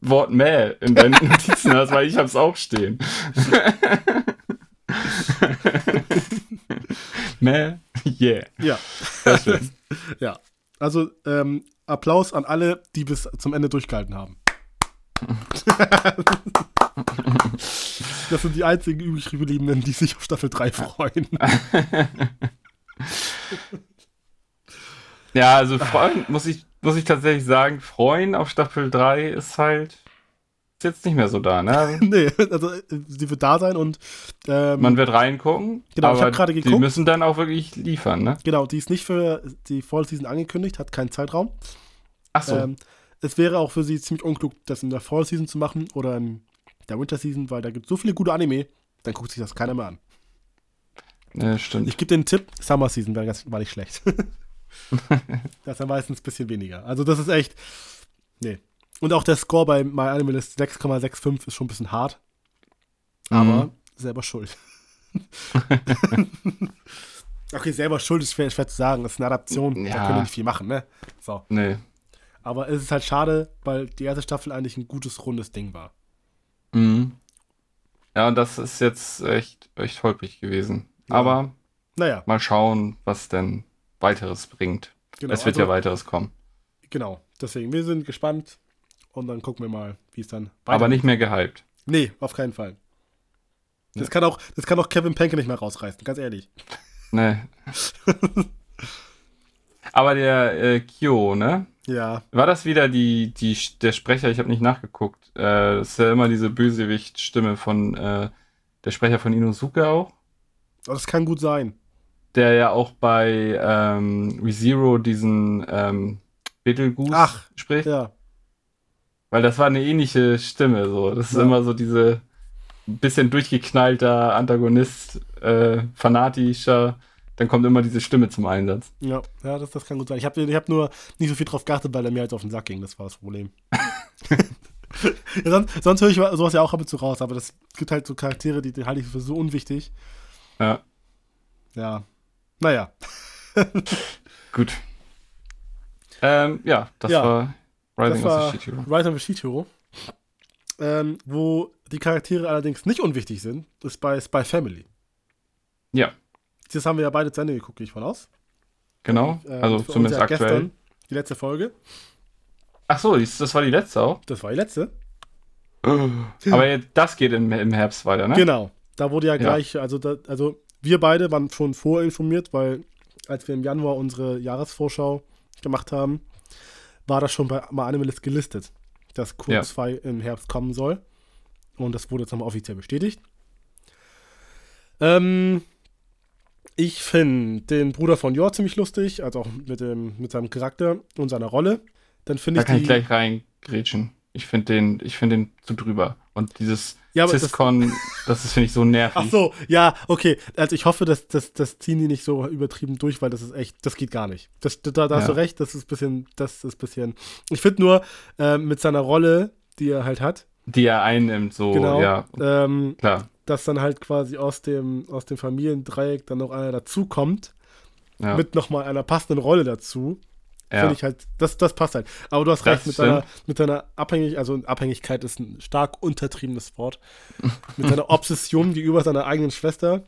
Wort Mäh in deinen Notizen hast, weil ich hab's auch stehen. Mäh, yeah. Ja. Sehr schön. ja. Also ähm, Applaus an alle, die bis zum Ende durchgehalten haben. das sind die einzigen übrig gebliebenen, die sich auf Staffel 3 freuen. ja, also freuen muss ich muss ich tatsächlich sagen, freuen auf Staffel 3 ist halt ist jetzt nicht mehr so da, ne? nee, also sie wird da sein und ähm, Man wird reingucken, Genau, ich aber hab gerade die geguckt. müssen dann auch wirklich liefern, ne? genau, die ist nicht für die Fall Season angekündigt, hat keinen Zeitraum. Ach so, Ähm, es wäre auch für sie ziemlich unklug, das in der Fall Season zu machen oder in der Winter Season, weil da gibt es so viele gute Anime, dann guckt sich das keiner mehr an. ne, stimmt. Ich gebe den Tipp, Summer Season war, ganz, war nicht schlecht. das ist dann meistens ein bisschen weniger. Also das ist echt, nee. Und auch der Score bei My Anime List 6,65 ist schon ein bisschen hart, aber Mhm. selber schuld. okay, selber schuld ist schwer, schwer zu sagen, das ist eine Adaption, da Ja. können wir nicht viel machen, ne? So. Nee. Aber es ist halt schade, weil die erste Staffel eigentlich ein gutes, rundes Ding war. Mhm. Ja, und das ist jetzt echt, echt holprig gewesen. Ja. Aber Naja, mal schauen, was denn weiteres bringt. genau. es wird also, ja weiteres kommen. Genau, deswegen, wir sind gespannt und dann gucken wir mal, wie es dann Aber nicht mehr gehypt. Nee, auf keinen Fall. Das, Ja. kann auch, das kann auch Kevin Penke nicht mehr rausreißen, ganz ehrlich. Nee. Aber der äh, Kyo, ne? Ja, War das wieder die, die, der Sprecher? Ich habe nicht nachgeguckt. Äh, das ist ja immer diese Bösewicht-Stimme von äh, der Sprecher von Inosuke auch. aber das kann gut sein. Der ja auch bei ähm, ReZero diesen ähm, Betelgeuse Ach, spricht. Ja, Weil das war eine ähnliche Stimme. So. Das ist Ja. immer so diese bisschen durchgeknallter Antagonist, äh, fanatischer. Dann kommt immer diese Stimme zum Einsatz. ja, ja das, das kann gut sein. Ich habe ich hab nur nicht so viel drauf geachtet, weil er mir halt auf den Sack ging. Das war das Problem. ja, sonst sonst höre ich sowas ja auch ab und zu raus, aber das gibt halt so Charaktere, die, die halte ich für so unwichtig. Ja, Ja, naja. gut. Ähm, ja, das Ja, war Rising das war of the Shit Hero. Rise of the Sheet Hero. Ähm, wo die Charaktere allerdings nicht unwichtig sind, ist bei Spy Family. Ja, Das haben wir ja beide zu Ende geguckt, gehe ich von aus. genau. Äh, also zumindest ja aktuell. Gestern die letzte Folge. Ach so, das war die letzte auch. Das war die letzte. Aber jetzt, das geht im, im Herbst weiter, ne? Genau. Da wurde ja Ja. gleich, also, da, also wir beide waren schon vorinformiert, weil als wir im Januar unsere Jahresvorschau gemacht haben, war das schon bei My Animalist gelistet, dass Q2 Ja. 2 im Herbst kommen soll. Und das wurde jetzt nochmal offiziell bestätigt. Ähm, ich finde den Bruder von Jor ziemlich lustig, also auch mit, dem, mit seinem Charakter und seiner Rolle. Dann finde Da ich kann die, ich gleich reingrätschen. Ich finde den, ich finde den zu drüber. Und dieses Ja, aber das- das ist, finde ich, so nervig. Ach so, ja, okay. Also ich hoffe, dass das, das ziehen die nicht so übertrieben durch, weil das ist echt, das geht gar nicht. Das, da, da hast Ja. du recht, das ist ein bisschen, das ist ein bisschen. Ich finde nur, ähm, mit seiner Rolle, die er halt hat, Die er einnimmt, so, genau, ja, ähm, klar. dass dann halt quasi aus dem, aus dem Familiendreieck dann noch einer dazukommt, Ja, mit nochmal einer passenden Rolle dazu. Ja. Finde ich halt, das, das passt halt. Aber du hast Das recht, mit seiner, mit seiner Abhängig, also Abhängigkeit ist ein stark untertriebenes Wort. mit seiner Obsession gegenüber seiner eigenen Schwester.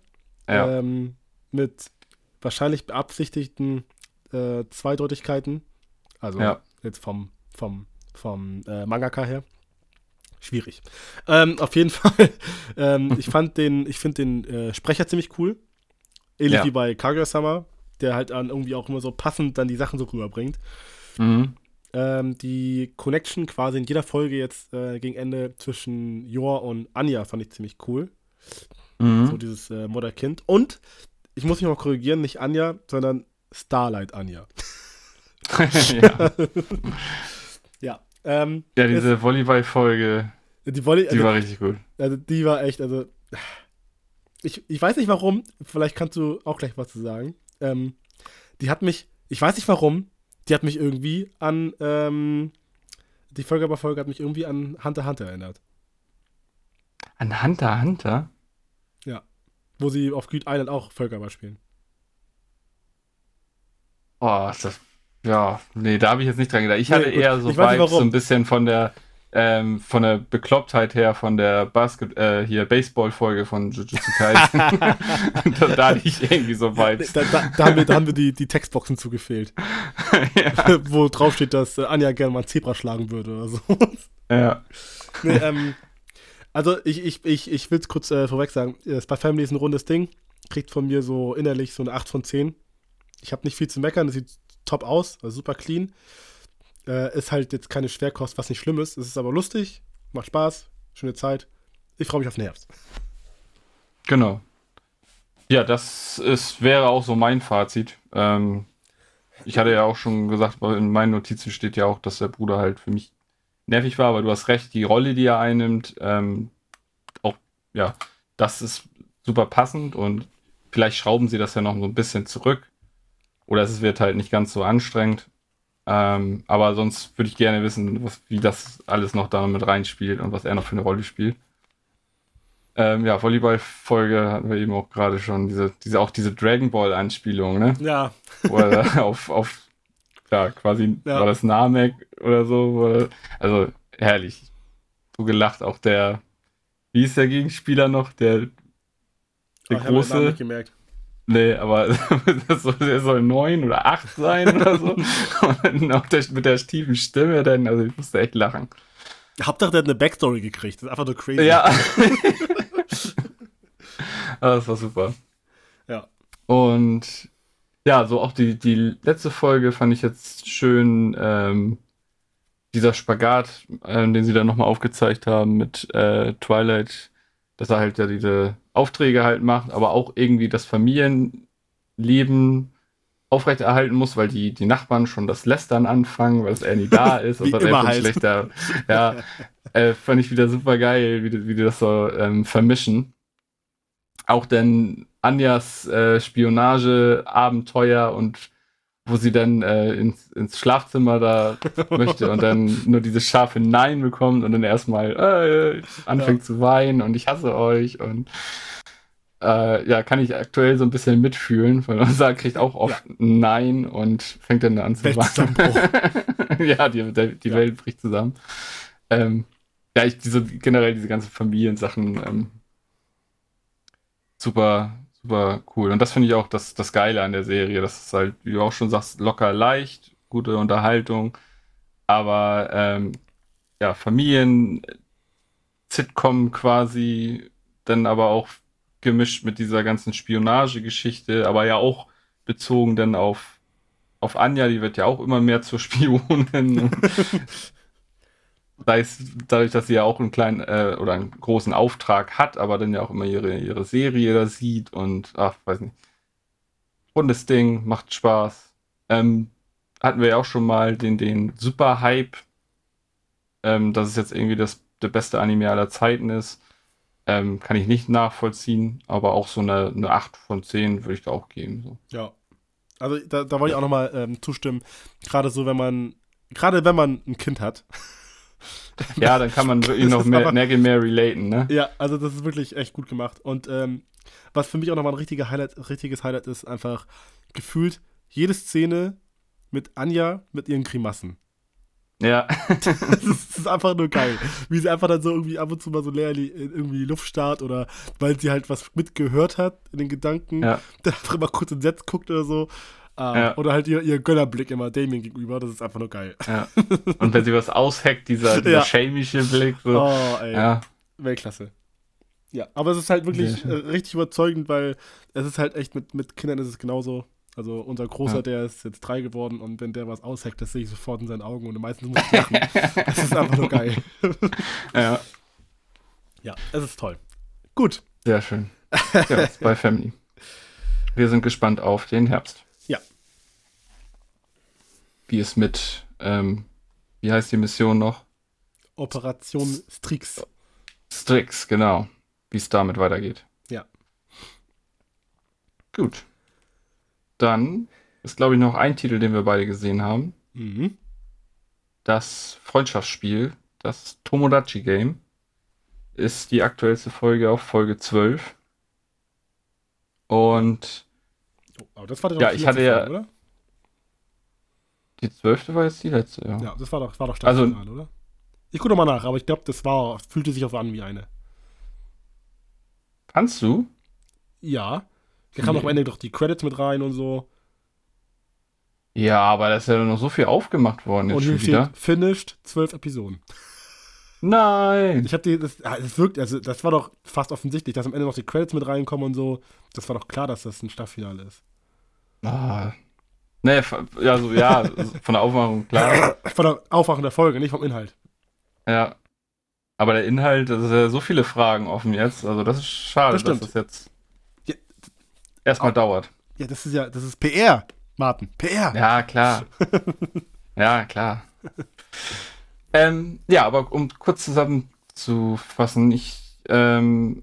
ja. ähm, mit wahrscheinlich beabsichtigten äh, Zweideutigkeiten. Also Ja. jetzt vom, vom, vom äh, Mangaka her. Schwierig. Ähm, auf jeden Fall, ähm, ich fand den, ich finde den äh, Sprecher ziemlich cool. Ähnlich wie bei Kaguya-sama, der halt dann irgendwie auch immer so passend dann die Sachen so rüberbringt. Mhm. Ähm, die Connection quasi in jeder Folge jetzt äh, gegen Ende zwischen Yor und Anja fand ich ziemlich cool. Mhm. So dieses äh, Mutterkind. Und ich muss mich mal korrigieren, nicht Anja, sondern Starlight Anja. ja. Ja. Ähm, ja, diese Volleyball-Folge, die Volley, die also, war richtig gut. also die war echt, also ich, ich weiß nicht warum, vielleicht kannst du auch gleich was zu sagen. Ähm, die hat mich, ich weiß nicht warum, die hat mich irgendwie an, ähm, die Folge aber Folge hat mich irgendwie an Hunter Hunter erinnert. An Hunter Hunter? Wo sie auf Greed Island auch Völkerball spielen. Oh, ist das, ja, nee, da habe ich jetzt nicht dran gedacht. Ich Nee, hatte eher so Vibes, so ein bisschen von der, ähm, von der Beklopptheit her, von der Basket, äh, hier Baseball-Folge von Jujutsu Kaisen. da, da ich irgendwie so Vibes. Da, da, da, haben wir, da haben wir die, die Textboxen zugefehlt, ja. wo drauf steht, dass äh, Anja gerne mal ein Zebra schlagen würde oder so. ja. Nee, ähm, also ich, ich, ich, ich will es kurz äh, vorweg sagen. Spy Family ist ein rundes Ding. Kriegt von mir so innerlich so eine 8 von 10. Ich habe nicht viel zu meckern, das sieht top aus, also super clean. Äh, ist halt jetzt keine Schwerkost, was nicht schlimm ist. Es ist aber lustig, macht Spaß, schöne Zeit. Ich freue mich auf den Herbst. Genau. Ja, das ist, wäre auch so mein Fazit. Ähm, ich hatte ja auch schon gesagt, in meinen Notizen steht ja auch, dass der Bruder halt für mich nervig war, aber du hast recht, die Rolle, die er einnimmt, ähm, auch, ja, das ist super passend und vielleicht schrauben sie das ja noch so ein bisschen zurück. Oder es wird halt nicht ganz so anstrengend. Ähm, aber sonst würde ich gerne wissen, was, wie das alles noch da mit reinspielt und was er noch für eine Rolle spielt. Ähm, ja, Volleyball-Folge hatten wir eben auch gerade schon, diese, diese, auch diese Dragon Ball-Anspielung, ne? Ja. Wo er auf, auf, ja, quasi, ja. war das Namek oder so, also herrlich. So gelacht, auch der, wie ist der Gegenspieler noch? Der, der Ach, große. Ich gemerkt. Nee, aber das soll, der soll neun oder acht sein oder so. Und dann auch der, mit der tiefen Stimme, dann, also ich musste echt lachen. Hauptsache, der hat eine Backstory gekriegt. Das ist einfach nur crazy. Ja. das war super. Ja. Und ja, so auch die, die letzte Folge fand ich jetzt schön. Ähm, dieser Spagat, äh, den sie dann nochmal aufgezeigt haben mit äh, Twilight, dass er halt ja diese Aufträge halt macht, aber auch irgendwie das Familienleben aufrechterhalten muss, weil die, die Nachbarn schon das Lästern anfangen, weil es er nie da ist. Also immer halt. schlechter. Ja, äh, fand ich wieder super geil, wie, die, wie die das so ähm, vermischen. Auch denn Anjas äh, Spionage-Abenteuer und wo sie dann äh, ins, ins Schlafzimmer da möchte und dann nur dieses scharfe Nein bekommt und dann erstmal äh, anfängt ja. zu weinen und ich hasse euch und äh, ja, kann ich aktuell so ein bisschen mitfühlen, weil unser kriegt auch oft ja. Nein und fängt dann an zu weinen. ja, die, die, die ja. Welt bricht zusammen. Ähm, ja, ich diese, generell diese ganzen Familiensachen ähm, super, super cool. Und das finde ich auch das, das Geile an der Serie. Das ist halt, wie du auch schon sagst, locker leicht, gute Unterhaltung. Aber ähm, ja, Familien, Sitcom quasi, dann aber auch gemischt mit dieser ganzen Spionagegeschichte, aber ja auch bezogen dann auf, auf Anja, die wird ja auch immer mehr zur Spionin. Sei es dadurch, dass sie ja auch einen kleinen äh, oder einen großen Auftrag hat, aber dann ja auch immer ihre, ihre Serie da sieht und ach, weiß nicht. Rundes Ding, macht Spaß. Ähm, hatten wir ja auch schon mal den, den Super-Hype, ähm, dass es jetzt irgendwie das, der beste Anime aller Zeiten ist. Ähm, kann ich nicht nachvollziehen, aber auch so eine, eine 8 von 10 würde ich da auch geben. So. Ja. Also da, da wollte ich auch nochmal ähm, zustimmen. Gerade so, wenn man, gerade wenn man ein Kind hat. Ja, dann kann man wirklich noch mehr, mehr, mehr relaten, ne? Ja, also das ist wirklich echt gut gemacht. Und ähm, was für mich auch nochmal ein richtiger Highlight, richtiges Highlight ist, einfach gefühlt jede Szene mit Anja mit ihren Grimassen. Ja. das, ist, das, ist, einfach nur geil. Wie sie einfach dann so irgendwie ab und zu mal so leer irgendwie die Luft starrt oder weil sie halt was mitgehört hat in den Gedanken, ja. dann einfach immer kurz entsetzt guckt oder so. Uh, ja. Oder halt ihr, ihr Gönnerblick immer Damien gegenüber, das ist einfach nur geil. Ja. Und wenn sie was aushackt, dieser, dieser ja. schelmische Blick. So. Oh, ey. Ja. Weltklasse. Ja, aber es ist halt wirklich äh, richtig überzeugend, weil es ist halt echt mit, mit Kindern ist es genauso. Also unser Großer, ja. der ist jetzt drei geworden und wenn der was aushackt, das sehe ich sofort in seinen Augen und meistens muss ich lachen. das ist einfach nur geil. ja. Ja, es ist toll. Gut. Sehr schön. Ja, bei Family. Wir sind gespannt auf den Herbst. Wie es mit, ähm, wie heißt die Mission noch? Operation Strix. Strix, genau. Wie es damit weitergeht. Ja. Gut. Dann ist, glaube ich, noch ein Titel, den wir beide gesehen haben. Mhm. Das Freundschaftsspiel, das Tomodachi Game, ist die aktuellste Folge auf Folge 12. Und. Oh, aber das war ja, ich hatte ja. oder? Die zwölfte war jetzt die letzte, ja. Ja, das war doch, war doch Staffelfinale, also, oder? Ich gucke nochmal nach, aber ich glaube, das war, fühlte sich auch an wie eine. Kannst du? Ja. Da kam nee. am Ende doch die Credits mit rein und so. Ja, aber da ist ja noch so viel aufgemacht worden. Jetzt und schon wieder. finished zwölf Episoden. Nein! Ich hab die, das, ah, das wirkt, also das war doch fast offensichtlich, dass am Ende noch die Credits mit reinkommen und so. Das war doch klar, dass das ein Staffelfinale ist. Ah. Nee, ja, so, ja, von der Aufmachung, klar. Von der Aufmachung der Folge, nicht vom Inhalt. Ja. Aber der Inhalt, das ist ja so viele Fragen offen jetzt. Also das ist schade, Das dass das jetzt Ja. erstmal dauert. Ja, das ist ja, das ist PR, Martin. PR. Ja, klar. ja, klar. ähm, ja, aber um kurz zusammenzufassen, ich ähm,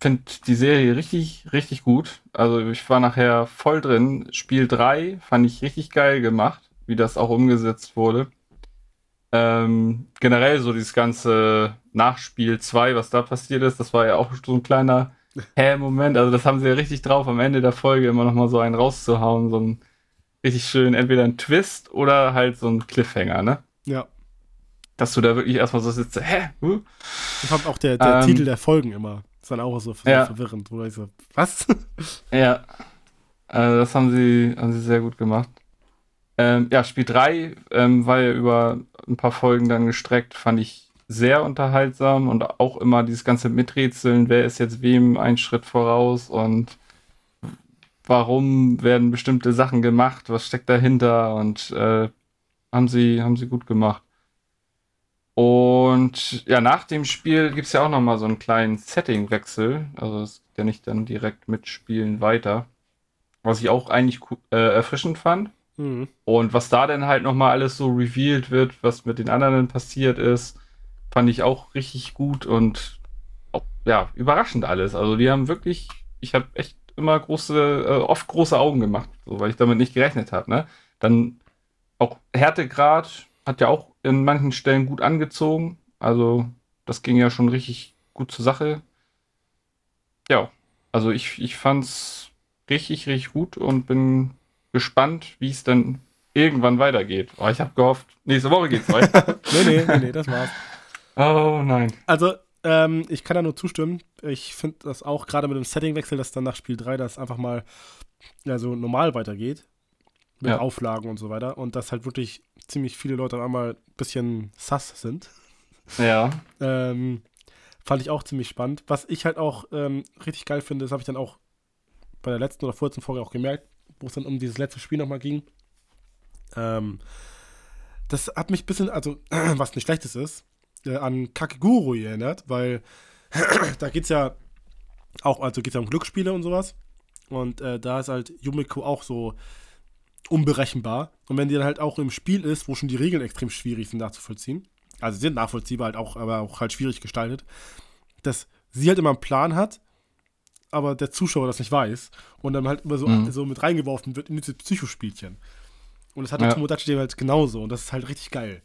finde die Serie richtig, richtig gut. Also ich war nachher voll drin. Spiel 3 fand ich richtig geil gemacht, wie das auch umgesetzt wurde. Ähm, generell so dieses ganze Nachspiel 2, was da passiert ist, das war ja auch so ein kleiner Hä-Moment. Also das haben sie ja richtig drauf, am Ende der Folge immer noch mal so einen rauszuhauen, so ein richtig schön, entweder ein Twist oder halt so ein Cliffhanger, ne? Ja. Dass du da wirklich erstmal so sitzt, hä? Huh? Ich fand auch der, der Ähm. Titel der Folgen immer. Ist dann auch so Ja. verwirrend, wo ich so, was? Ja. Also das haben sie, haben sie sehr gut gemacht. Ähm, ja, Spiel 3 ähm, war ja über ein paar Folgen dann gestreckt, fand ich sehr unterhaltsam und auch immer dieses ganze Miträtseln, wer ist jetzt wem einen Schritt voraus und warum werden bestimmte Sachen gemacht, was steckt dahinter und äh, haben sie, haben sie gut gemacht. Und ja, nach dem Spiel gibt es ja auch nochmal so einen kleinen Setting-Wechsel. Also es geht ja nicht dann direkt mit Spielen weiter. Was ich auch eigentlich äh, erfrischend fand. Mhm. Und was da dann halt nochmal alles so revealed wird, was mit den anderen passiert ist, fand ich auch richtig gut und auch, ja, überraschend alles. Also die haben wirklich, ich habe echt immer große, äh, oft große Augen gemacht, so, weil ich damit nicht gerechnet habe. Ne? Dann auch Härtegrad hat ja auch in manchen Stellen gut angezogen. Also das ging ja schon richtig gut zur Sache. Ja, also ich, ich fand's richtig, richtig gut und bin gespannt, wie es dann irgendwann weitergeht. Oh, ich habe gehofft, nächste Woche geht's weiter. Nee, nee, nee, nee, das war's. oh nein. Also, ähm, ich kann da nur zustimmen. Ich finde das auch gerade mit dem Settingwechsel, dass dann nach Spiel 3 das einfach mal ja, so normal weitergeht. Mit Ja. Auflagen und so weiter. Und dass halt wirklich ziemlich viele Leute auf einmal ein bisschen sass sind. Ja, Ähm, fand ich auch ziemlich spannend. Was ich halt auch ähm, richtig geil finde, das habe ich dann auch bei der letzten oder vorletzten Folge auch gemerkt, wo es dann um dieses letzte Spiel nochmal ging. Ähm, das hat mich ein bisschen, also was nicht schlechtes ist, äh, an Kakeguru erinnert, weil da geht es ja auch, also geht es ja um Glücksspiele und sowas. Und äh, da ist halt Yumiko auch so unberechenbar. Und wenn die dann halt auch im Spiel ist, wo schon die Regeln extrem schwierig sind nachzuvollziehen, also sind nachvollziehbar halt auch, aber auch halt schwierig gestaltet, dass sie halt immer einen Plan hat, aber der Zuschauer das nicht weiß und dann halt immer so, Mhm. so mit reingeworfen wird in dieses Psychospielchen. Und das hat Ja. Tomodachi halt genauso und das ist halt richtig geil,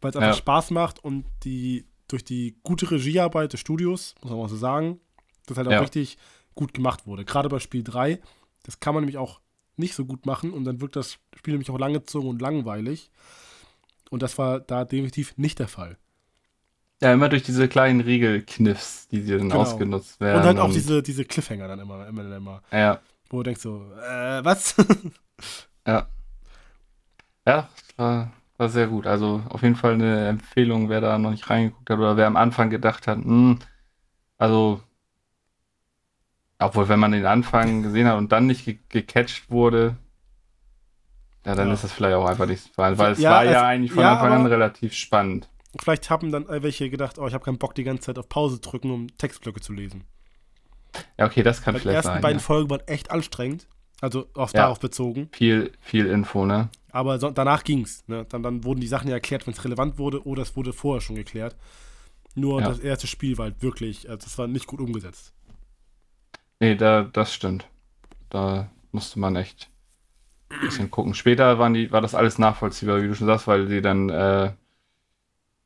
weil es einfach Ja. Spaß macht und die durch die gute Regiearbeit des Studios, muss man mal so sagen, das halt auch Ja. richtig gut gemacht wurde. Gerade bei Spiel 3, das kann man nämlich auch nicht so gut machen und dann wirkt das Spiel nämlich auch langgezogen und langweilig. Und das war da definitiv nicht der Fall. ja, immer durch diese kleinen Regelkniffs, die dann Genau. ausgenutzt werden. und halt auch diese, diese Cliffhanger dann immer, immer, immer, Ja, wo du denkst so, äh, was? ja. Ja, war, war sehr gut. Also auf jeden Fall eine Empfehlung, wer da noch nicht reingeguckt hat oder wer am Anfang gedacht hat, hm, also obwohl, wenn man den Anfang gesehen hat und dann nicht ge gecatcht wurde, ja, dann Ja. ist das vielleicht auch einfach nicht, weil, weil es Ja, war es- ja eigentlich von Anfang an relativ spannend. Vielleicht haben dann welche gedacht, oh, ich habe keinen Bock, die ganze Zeit auf Pause drücken, um Textblöcke zu lesen. Ja, okay, das kann Weil die vielleicht ersten sein. beiden Ja. Folgen waren echt anstrengend, also auf Ja. darauf bezogen. Viel, viel Info, ne? Aber so, danach ging's. Ne? Dann, dann wurden die Sachen ja erklärt, wenn es relevant wurde, oder es wurde vorher schon geklärt. Nur Ja. das erste Spiel war halt wirklich, also das war nicht gut umgesetzt. Nee, da, das stimmt. Da musste man echt ein bisschen gucken. Später waren die, war das alles nachvollziehbar, wie du schon sagst, weil sie dann äh,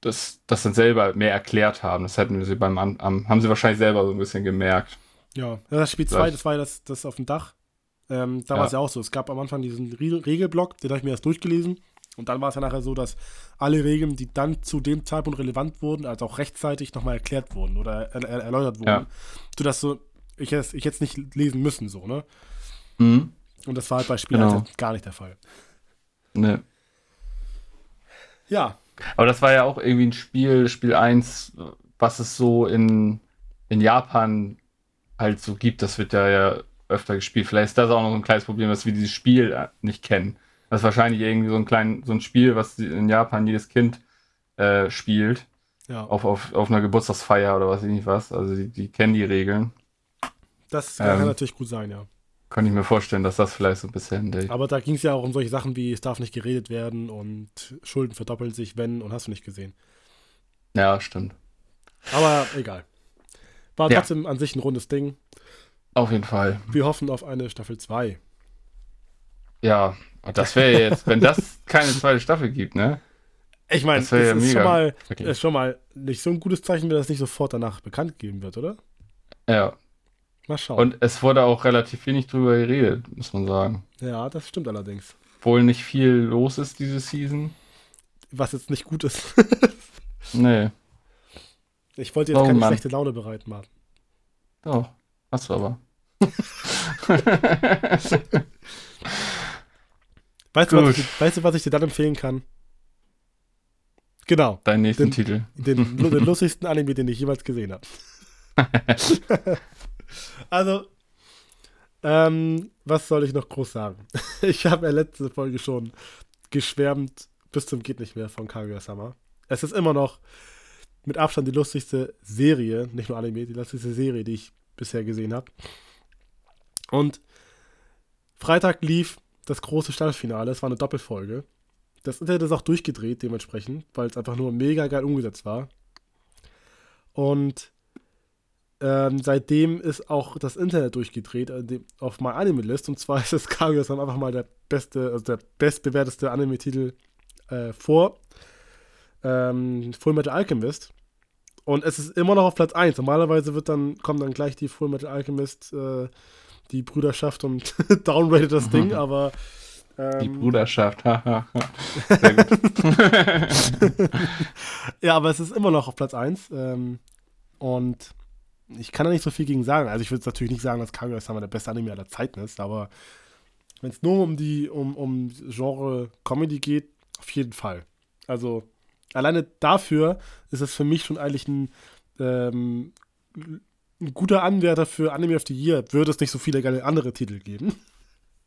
das, das dann selber mehr erklärt haben. Das hätten sie beim An am, haben sie wahrscheinlich selber so ein bisschen gemerkt. Ja, das Spiel 2, Vielleicht. das war ja das, das auf dem Dach. Ähm, da Ja. war es ja auch so. Es gab am Anfang diesen Re Regelblock, den habe ich mir erst durchgelesen. Und dann war es ja nachher so, dass alle Regeln, die dann zu dem Zeitpunkt relevant wurden, also auch rechtzeitig nochmal erklärt wurden oder er er erläutert wurden. Ja. Sodass so, ich jetzt, ich jetzt nicht lesen müssen, so, ne? Mhm. Und das war halt bei Spiel Genau. 1 halt gar nicht der Fall. Ne. Ja, Aber das war ja auch irgendwie ein Spiel, Spiel 1, was es so in, in Japan halt so gibt. Das wird ja, ja öfter gespielt. Vielleicht ist das auch noch so ein kleines Problem, dass wir dieses Spiel äh, nicht kennen. Das ist wahrscheinlich irgendwie so ein klein, so ein Spiel, was in Japan jedes Kind äh, spielt. Ja. Auf, auf, auf einer Geburtstagsfeier oder was ich nicht was. Also die, die kennen die Regeln. Das kann ähm, natürlich gut sein, ja. Kann ich mir vorstellen, dass das vielleicht so ein bisschen. Aber da ging es ja auch um solche Sachen wie, es darf nicht geredet werden und Schulden verdoppeln sich, wenn, und hast du nicht gesehen. Ja, stimmt. Aber egal. War ja. trotzdem an sich ein rundes Ding. Auf jeden Fall. Wir hoffen auf eine Staffel 2. Ja, das wäre jetzt, wenn das keine zweite Staffel gibt, ne? Ich meine, das, ja ist, schon mal, okay. ist schon mal nicht so ein gutes Zeichen, wenn das nicht sofort danach bekannt gegeben wird, oder? Ja. Mal schauen. Und es wurde auch relativ wenig drüber geredet, muss man sagen. Ja, das stimmt allerdings. Obwohl nicht viel los ist diese Season. Was jetzt nicht gut ist. nee. Ich wollte jetzt oh, keine Mann. schlechte Laune bereiten, Martin. Doch, hast du aber. weißt, du, was ich, weißt du, was ich dir dann empfehlen kann? Genau. Deinen nächsten den, Titel. Den, den lustigsten Anime, den ich jemals gesehen habe. Also, ähm, was soll ich noch groß sagen? ich habe ja letzte Folge schon geschwärmt bis zum geht nicht mehr von Kaguya-sama. Es ist immer noch mit Abstand die lustigste Serie, nicht nur Anime, die lustigste Serie, die ich bisher gesehen habe. Und Freitag lief das große Staffelfinale, es war eine Doppelfolge. Das Internet ist auch durchgedreht dementsprechend, weil es einfach nur mega geil umgesetzt war. Und ähm, seitdem ist auch das Internet durchgedreht äh, auf My Anime List. Und zwar ist es Kaguya einfach mal der beste, also der bestbewerteste Anime-Titel äh, vor ähm, Full Metal Alchemist. Und es ist immer noch auf Platz 1. Normalerweise wird dann, kommt dann gleich die Full Metal Alchemist, äh, die Brüderschaft und downrated das Ding, aber ähm, die Bruderschaft, haha. ja, aber es ist immer noch auf Platz 1. Ähm, und ich kann da nicht so viel gegen sagen. Also ich würde natürlich nicht sagen, dass Kaguya-sama der beste Anime aller Zeiten ist, aber wenn es nur um die, um, um Genre Comedy geht, auf jeden Fall. Also alleine dafür ist es für mich schon eigentlich ein, ähm, ein guter Anwärter für Anime of the Year. Würde es nicht so viele geile andere Titel geben.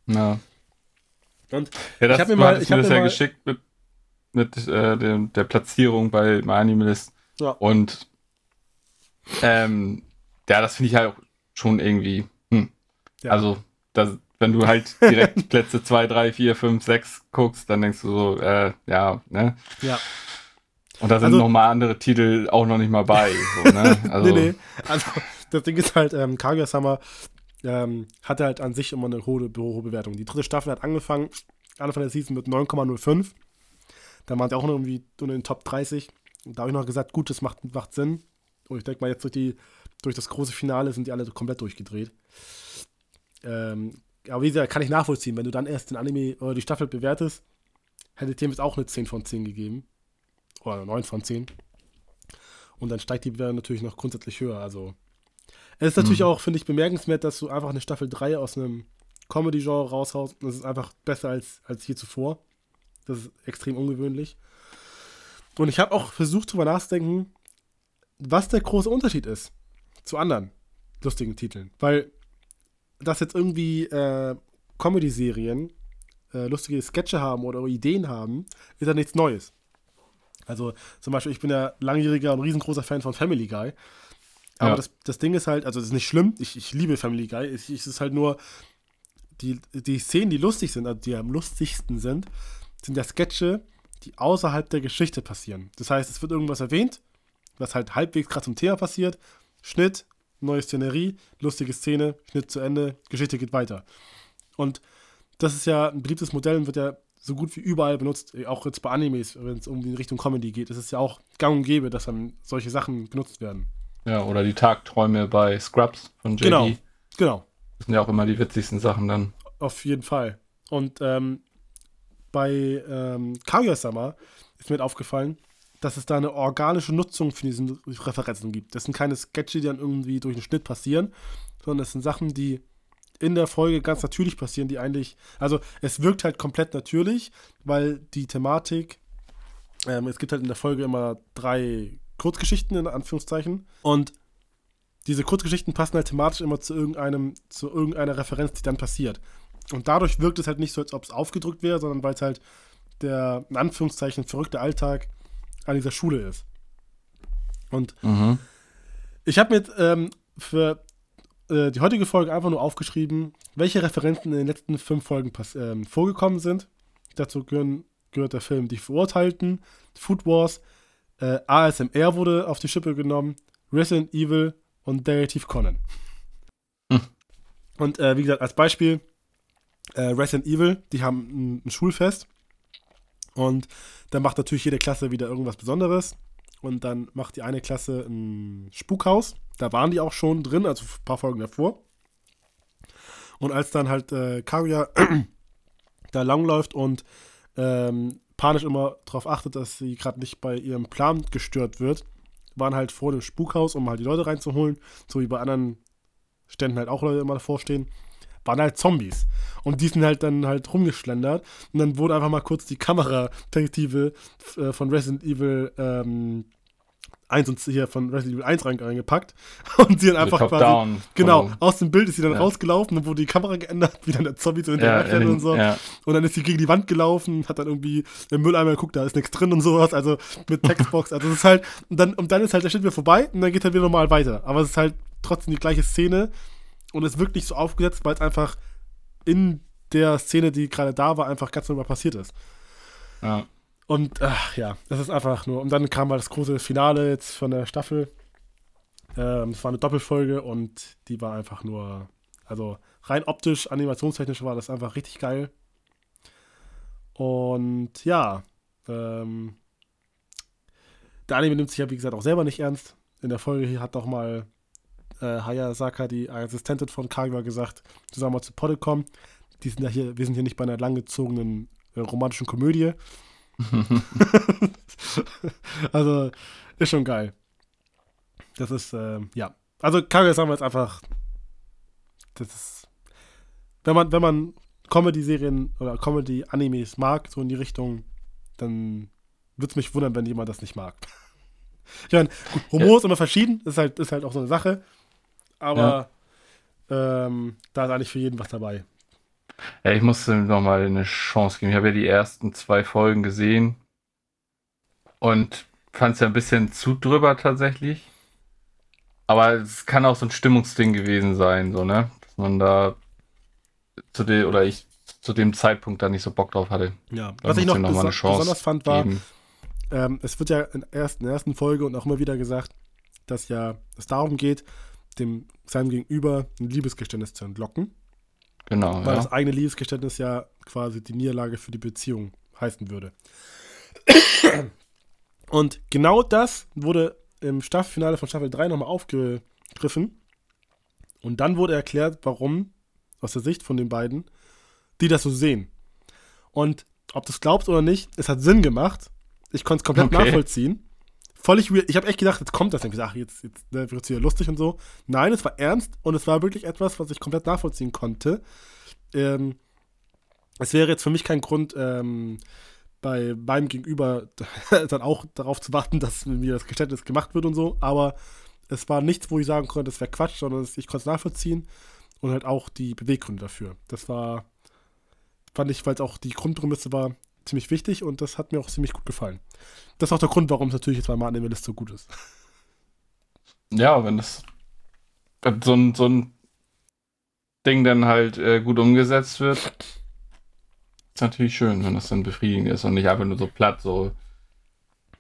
Ja. Und ja, das, ich habe mir mal, ich mir das ja mal, geschickt mit, mit äh, der, der Platzierung bei MyAnimalist. Ja. Und ähm, ja, das finde ich halt schon irgendwie. Hm. Ja. Also, das, wenn du halt direkt Plätze 2, 3, 4, 5, 6 guckst, dann denkst du so, äh, ja, ne? Ja. Und da sind also, nochmal andere Titel auch noch nicht mal bei. So, ne? also, nee, nee. Also, das Ding ist halt, ähm, Kaguya-sama ähm, hatte halt an sich immer eine hohe, hohe Bewertung. Die dritte Staffel hat angefangen, Anfang der Season mit 9,05. Da waren sie auch noch irgendwie unter den Top 30. Und da habe ich noch gesagt, gut, das macht, macht Sinn. Und ich denke mal, jetzt durch, die, durch das große Finale sind die alle komplett durchgedreht. Ähm, aber wie gesagt, kann ich nachvollziehen. Wenn du dann erst den Anime oder die Staffel bewertest, hätte ich dem jetzt auch eine 10 von 10 gegeben. Oder 9 von 10. Und dann steigt die Bewertung natürlich noch grundsätzlich höher. Also, es ist natürlich mhm. auch, finde ich, bemerkenswert, dass du einfach eine Staffel 3 aus einem Comedy-Genre raushaust. Das ist einfach besser als, als je zuvor. Das ist extrem ungewöhnlich. Und ich habe auch versucht, darüber nachzudenken, was der große Unterschied ist zu anderen lustigen Titeln. Weil dass jetzt irgendwie äh, Comedy-Serien äh, lustige Sketche haben oder Ideen haben, ist ja nichts Neues. Also zum Beispiel, ich bin ja langjähriger und riesengroßer Fan von Family Guy. Aber ja. das, das Ding ist halt, also es ist nicht schlimm, ich, ich liebe Family Guy, es, es ist halt nur, die, die Szenen, die lustig sind, also die am lustigsten sind, sind ja Sketche, die außerhalb der Geschichte passieren. Das heißt, es wird irgendwas erwähnt, was halt halbwegs gerade zum Thema passiert. Schnitt, neue Szenerie, lustige Szene, Schnitt zu Ende, Geschichte geht weiter. Und das ist ja ein beliebtes Modell und wird ja so gut wie überall benutzt, auch jetzt bei Animes, wenn es um die Richtung Comedy geht. Es ist ja auch gang und gäbe, dass dann solche Sachen genutzt werden. Ja, oder die Tagträume bei Scrubs von JD. Genau, genau. Das sind ja auch immer die witzigsten Sachen dann. Auf jeden Fall. Und ähm, bei ähm, Kaguya-sama ist mir aufgefallen, dass es da eine organische Nutzung für diese Referenzen gibt. Das sind keine Sketche, die dann irgendwie durch den Schnitt passieren, sondern es sind Sachen, die in der Folge ganz natürlich passieren, die eigentlich, also es wirkt halt komplett natürlich, weil die Thematik, ähm, es gibt halt in der Folge immer drei Kurzgeschichten in Anführungszeichen und diese Kurzgeschichten passen halt thematisch immer zu irgendeinem, zu irgendeiner Referenz, die dann passiert. Und dadurch wirkt es halt nicht so, als ob es aufgedrückt wäre, sondern weil es halt der, in Anführungszeichen, verrückte Alltag an dieser Schule ist. Und Mhm. ich habe mir ähm, für äh, die heutige Folge einfach nur aufgeschrieben, welche Referenzen in den letzten fünf Folgen ähm, vorgekommen sind. Dazu gehören, gehört der Film Die Verurteilten, Food Wars, äh, ASMR wurde auf die Schippe genommen, Resident Evil und Detective Conan. Hm. Und äh, wie gesagt, als Beispiel äh, Resident Evil, die haben ein, ein Schulfest und da macht natürlich jede Klasse wieder irgendwas Besonderes. Und dann macht die eine Klasse ein Spukhaus. Da waren die auch schon drin, also ein paar Folgen davor. Und als dann halt äh, Kaguya da langläuft und ähm, panisch immer darauf achtet, dass sie gerade nicht bei ihrem Plan gestört wird, waren halt vor dem Spukhaus, um halt die Leute reinzuholen, so wie bei anderen Ständen halt auch Leute immer davor stehen, waren halt Zombies. Und die sind halt dann halt rumgeschlendert. Und dann wurde einfach mal kurz die Kameraperspektive äh, von Resident Evil ähm, 1 und hier von Resident Evil 1 rein- reingepackt. Und sie dann einfach top quasi. down. Genau, aus dem Bild ist sie dann Ja. rausgelaufen, dann wurde die Kamera geändert, wie dann der Zombie so Ja, hinterher in- und so. ja. Und dann ist sie gegen die Wand gelaufen, hat dann irgendwie im Mülleimer geguckt, da ist nichts drin und sowas, also mit Textbox. Also es ist halt, und dann, und dann ist halt der Schnitt wieder vorbei und dann geht halt wieder normal weiter. Aber es ist halt trotzdem die gleiche Szene und es wirkt nicht so aufgesetzt, weil es einfach in der Szene, die gerade da war, einfach ganz normal passiert ist. Ja. Und ach, ja, das ist einfach nur. Und dann kam mal das große Finale jetzt von der Staffel. Ähm, es war eine Doppelfolge und die war einfach nur, also rein optisch, animationstechnisch war das einfach richtig geil. Und ja, ähm, der Anime nimmt sich ja wie gesagt auch selber nicht ernst. In der Folge hier hat doch mal äh, Hayasaka, die Assistentin von Kaguya, gesagt, du soll mal zu Podde kommen. Die sind ja hier, wir sind hier nicht bei einer langgezogenen äh, romantischen Komödie. also, ist schon geil. Das ist, ähm, ja. Also, Kaguya sagen wir jetzt einfach, das ist, wenn man, wenn man Comedy-Serien oder Comedy-Animes mag, so in die Richtung, dann würde es mich wundern, wenn jemand das nicht mag. Ich meine, gut, Humor ist immer verschieden, ist halt, ist halt auch so eine Sache, aber ähm, da ist eigentlich für jeden was dabei. Ja, ich musste ihm nochmal eine Chance geben. Ich habe ja die ersten zwei Folgen gesehen und fand es ja ein bisschen zu drüber tatsächlich. Aber es kann auch so ein Stimmungsding gewesen sein, so, ne? Dass man da zu dem, oder ich zu dem Zeitpunkt da nicht so Bock drauf hatte. Ja, Da was ich noch noch mal eine Chance besonders fand, war, ähm, es wird ja in der ersten, ersten Folge und auch immer wieder gesagt, dass ja es darum geht, dem seinem Gegenüber ein Liebesgeständnis zu entlocken, Genau, weil ja. das eigene Liebesgeständnis ja quasi die Niederlage für die Beziehung heißen würde. Und genau das wurde im Staffelfinale von Staffel 3 nochmal aufgegriffen. Und dann wurde erklärt, warum, aus der Sicht von den beiden, die das so sehen. Und ob du es glaubst oder nicht, es hat Sinn gemacht. Ich konnte es komplett Okay. nachvollziehen. Völlig weird. Ich habe echt gedacht, jetzt kommt das. Ich ach, jetzt, jetzt ne, wird es wieder lustig und so. Nein, es war ernst und es war wirklich etwas, was ich komplett nachvollziehen konnte. Ähm, es wäre jetzt für mich kein Grund, ähm, bei meinem Gegenüber dann auch darauf zu warten, dass mir das Geständnis gemacht wird und so. Aber es war nichts, wo ich sagen konnte, das wäre Quatsch, sondern ich konnte es nachvollziehen und halt auch die Beweggründe dafür. Das war, fand ich, weil es auch die Grundprämisse war, ziemlich wichtig und das hat mir auch ziemlich gut gefallen. Das ist auch der Grund, warum es natürlich jetzt bei meiner Anime-Liste so gut ist. Ja, wenn das so ein, so ein Ding dann halt äh, gut umgesetzt wird, ist natürlich schön, wenn das dann befriedigend ist und nicht einfach nur so platt, so,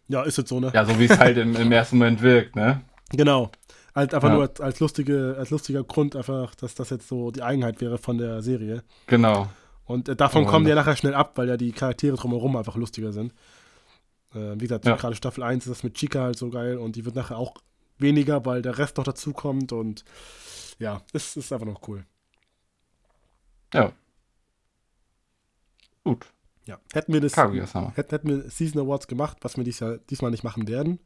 Ja, ist jetzt so, ne? ja, so wie es halt im, im ersten Moment wirkt, ne? Genau. Halt einfach Ja. nur als, als, lustige, als lustiger Grund, einfach, dass das jetzt so die Eigenheit wäre von der Serie. Genau. Und äh, davon Oh, kommen die ja nachher schnell ab, weil ja die Charaktere drumherum einfach lustiger sind. Äh, wie gesagt, Ja. gerade Staffel 1 ist das mit Chica halt so geil und die wird nachher auch weniger, weil der Rest noch dazukommt und ja, es ist einfach noch cool. Ja. Gut. Ja. Hätten wir das, hätten, hätten wir Season Awards gemacht, was wir dies Jahr, diesmal nicht machen werden,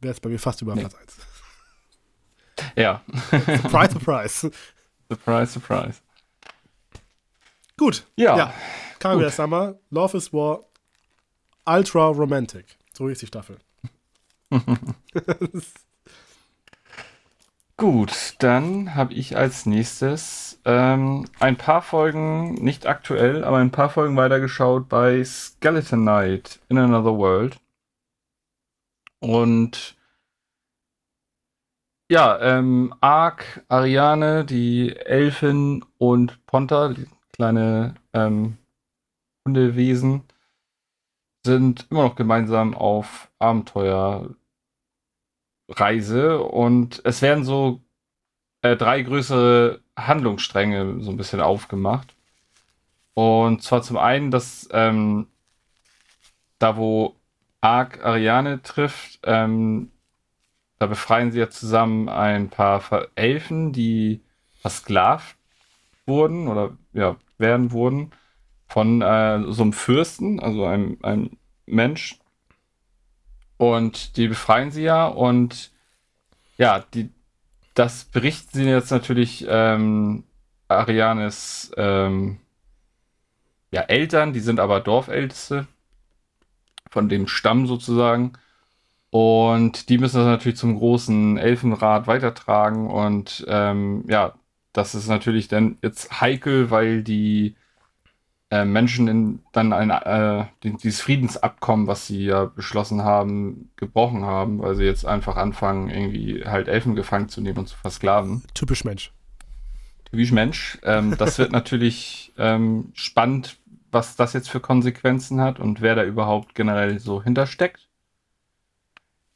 wäre es bei mir fast über Nee. Platz 1. Ja. surprise, surprise. surprise, surprise. Gut. Ja. Ja. Kaguya Summer, Love is War, Ultra Romantic. So hieß die Staffel. Gut, dann habe ich als nächstes ähm, ein paar Folgen, nicht aktuell, aber ein paar Folgen weitergeschaut bei Skeleton Knight in Another World. Und ja, ähm, Ark, Ariane, die Elfin und Ponta, die kleine ähm, Hundewesen, sind immer noch gemeinsam auf Abenteuerreise und es werden so äh, drei größere Handlungsstränge so ein bisschen aufgemacht. Und zwar zum einen, dass ähm, da wo Ark Ariane trifft, ähm, da befreien sie ja zusammen ein paar Elfen, die versklavt wurden oder ja, werden wurden von äh, so einem Fürsten, also einem, einem Mensch. Und die befreien sie ja und ja, die, das berichten sie jetzt natürlich ähm, Arianes ähm, ja, Eltern, die sind aber Dorfälteste von dem Stamm sozusagen. Und die müssen das natürlich zum großen Elfenrat weitertragen. Und ähm, ja, das ist natürlich dann jetzt heikel, weil die äh, Menschen in, dann ein, äh, dieses Friedensabkommen, was sie ja beschlossen haben, gebrochen haben, weil sie jetzt einfach anfangen, irgendwie halt Elfen gefangen zu nehmen und zu versklaven. Typisch Mensch. Typisch Mensch. Ähm, das wird natürlich ähm, spannend, was das jetzt für Konsequenzen hat und wer da überhaupt generell so hintersteckt.